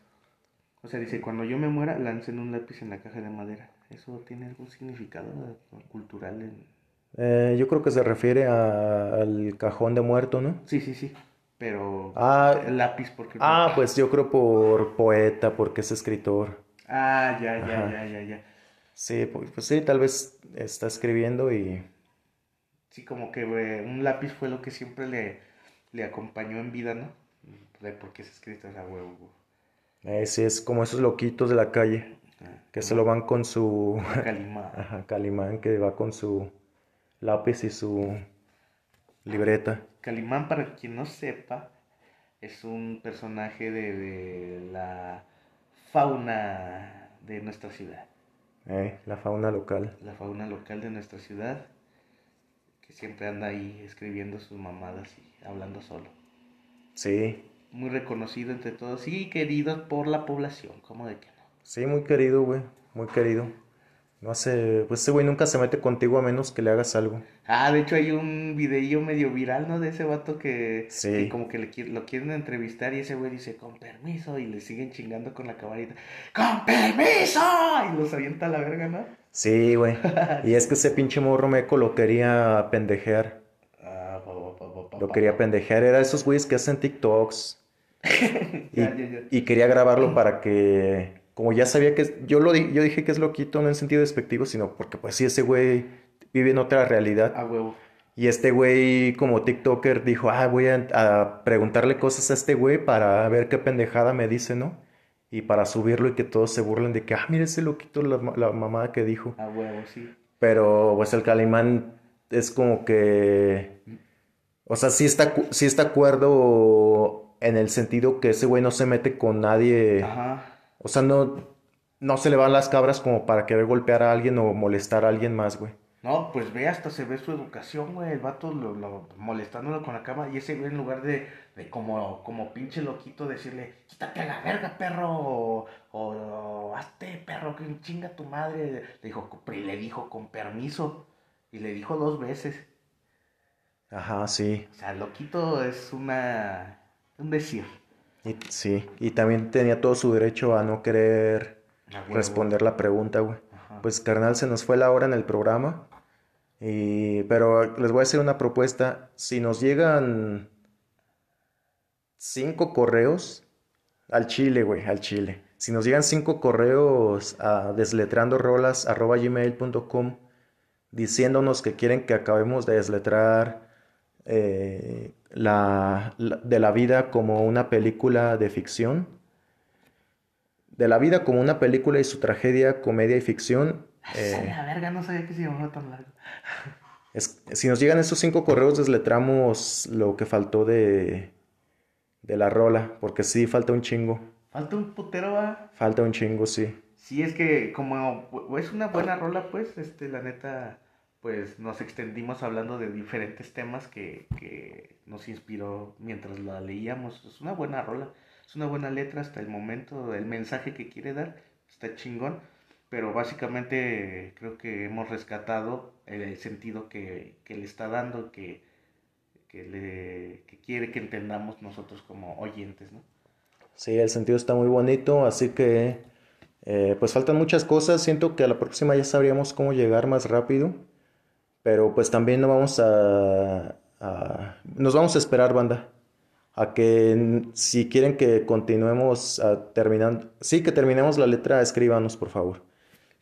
O sea, dice, cuando yo me muera, lancen un lápiz en la caja de madera. ¿Eso tiene algún significado cultural? En... Eh, yo creo que se refiere a- al cajón de muerto, ¿no? Sí, sí, sí. Pero Ah, el lápiz, porque... Ah, pues yo creo por poeta, porque es escritor. Ah, ya, ya, Ajá. ya, ya, ya. Sí, pues, pues sí, tal vez está escribiendo y... Sí, como que eh, un lápiz fue lo que siempre le, le acompañó en vida, ¿no? De porque es escrito esa huevo. eh, sí, es como esos loquitos de la calle, Ah, que se lo van con su... Calimán. Ajá, Calimán, que va con su lápiz y su libreta. Calimán, para quien no sepa, es un personaje de, de la fauna de nuestra ciudad. Eh, la fauna local. La fauna local de nuestra ciudad, que siempre anda ahí escribiendo sus mamadas y hablando solo. Sí, Muy reconocido entre todos y querido por la población, ¿cómo de que no? sí, muy querido, güey, muy querido. No sé, pues ese güey nunca se mete contigo a menos que le hagas algo. Ah, de hecho hay un videillo medio viral, ¿no? De ese vato que, Sí. que como que le, lo quieren entrevistar y ese güey dice, con permiso, y le siguen chingando con la camarita, ¡con permiso! Y los avienta a la verga, ¿no? Sí, güey. Y es que ese pinche morro meco lo quería pendejear. Ah, pa, pa, pa, pa, Lo quería pendejear. Era esos güeyes que hacen TikToks. Y, Ya, ya, ya. y quería grabarlo para que, como ya sabía que, yo lo di- yo dije que es loquito, no en sentido despectivo, sino porque pues sí, ese güey vive en otra realidad. A huevo. Y este güey como TikToker dijo, ah, voy a, a preguntarle cosas a este güey para ver qué pendejada me dice, ¿no? Y para subirlo y que todos se burlen de que, ah, mira ese loquito, la, la mamada que dijo. A huevo, sí. Pero pues el Calimán es como que... O sea, sí está, sí está acuerdo en el sentido que ese güey no se mete con nadie. Ajá. O sea, no, no se le van las cabras como para querer golpear a alguien o molestar a alguien más, güey. No, pues ve, hasta se ve su educación, güey. El vato lo, lo- molestándolo con la cama. Y ese güey, en lugar de, de como, como pinche loquito, decirle, quítate a la verga, perro. O, o, hazte, perro, que chinga tu madre. Le dijo, le dijo con permiso. Y le dijo dos veces. Ajá, sí. O sea, loquito es una. Un decir. Y, sí. Y también tenía todo su derecho a no querer huevo. responder la pregunta, güey. Ajá. Pues carnal, se nos fue la hora en el programa. Y, pero les voy a hacer una propuesta. Si nos llegan cinco correos al Chile, güey, al Chile. Si nos llegan cinco correos a desletrandorolas.gmail.com diciéndonos que quieren que acabemos de desletrar eh, la, la- de la vida como una película de ficción, de la vida como una película y su tragedia, comedia y ficción, eh, la verga, no sabía que se llamaba tan largo. es- si nos llegan esos cinco correos, desletramos lo que faltó de, de la rola, porque sí, falta un chingo. Falta un putero, va. Falta un chingo, sí. Sí, es que como es una buena rola, pues, este, la neta, pues nos extendimos hablando de diferentes temas que, que nos inspiró mientras la leíamos. Es una buena rola, es una buena letra hasta el momento, el mensaje que quiere dar está chingón, pero básicamente creo que hemos rescatado el sentido que, que le está dando, que, que, le, que quiere que entendamos nosotros como oyentes, ¿no? Sí, el sentido está muy bonito, así que eh, pues faltan muchas cosas. Siento que a la próxima ya sabríamos cómo llegar más rápido, pero pues también no vamos a, a- nos vamos a esperar, banda, a que si quieren que continuemos a terminando, sí, que terminemos la letra, escríbanos, por favor.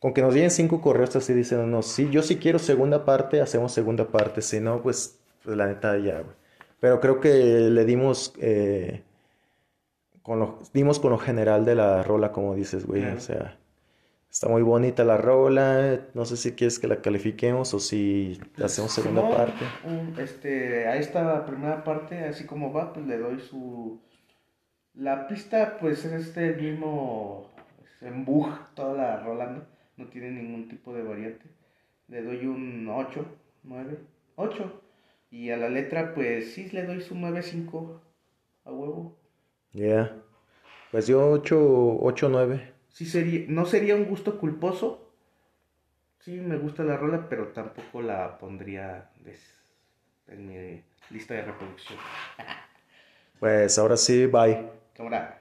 Con que nos lleguen cinco correos así diciéndonos, sí, yo sí quiero segunda parte, hacemos segunda parte, si no, pues, pues la neta ya, güey. Pero creo que le dimos, eh, con lo, dimos con lo general de la rola, como dices, güey. Claro. O sea, está muy bonita la rola. No sé si quieres que la califiquemos o si hacemos segunda Simón, parte. este, a esta primera parte, así como va, pues le doy su... La pista, pues es este mismo es en bug, toda la rola, ¿no? No tiene ningún tipo de variante. Le doy un 8, 9, 8. Y a la letra, pues sí le doy su 9.5 a huevo. Ya. Pues yo 8, 8, 9. Sí sería, no sería un gusto culposo. Sí, me gusta la rola, pero tampoco la pondría en mi lista de reproducción. Pues ahora sí, bye. Cámara.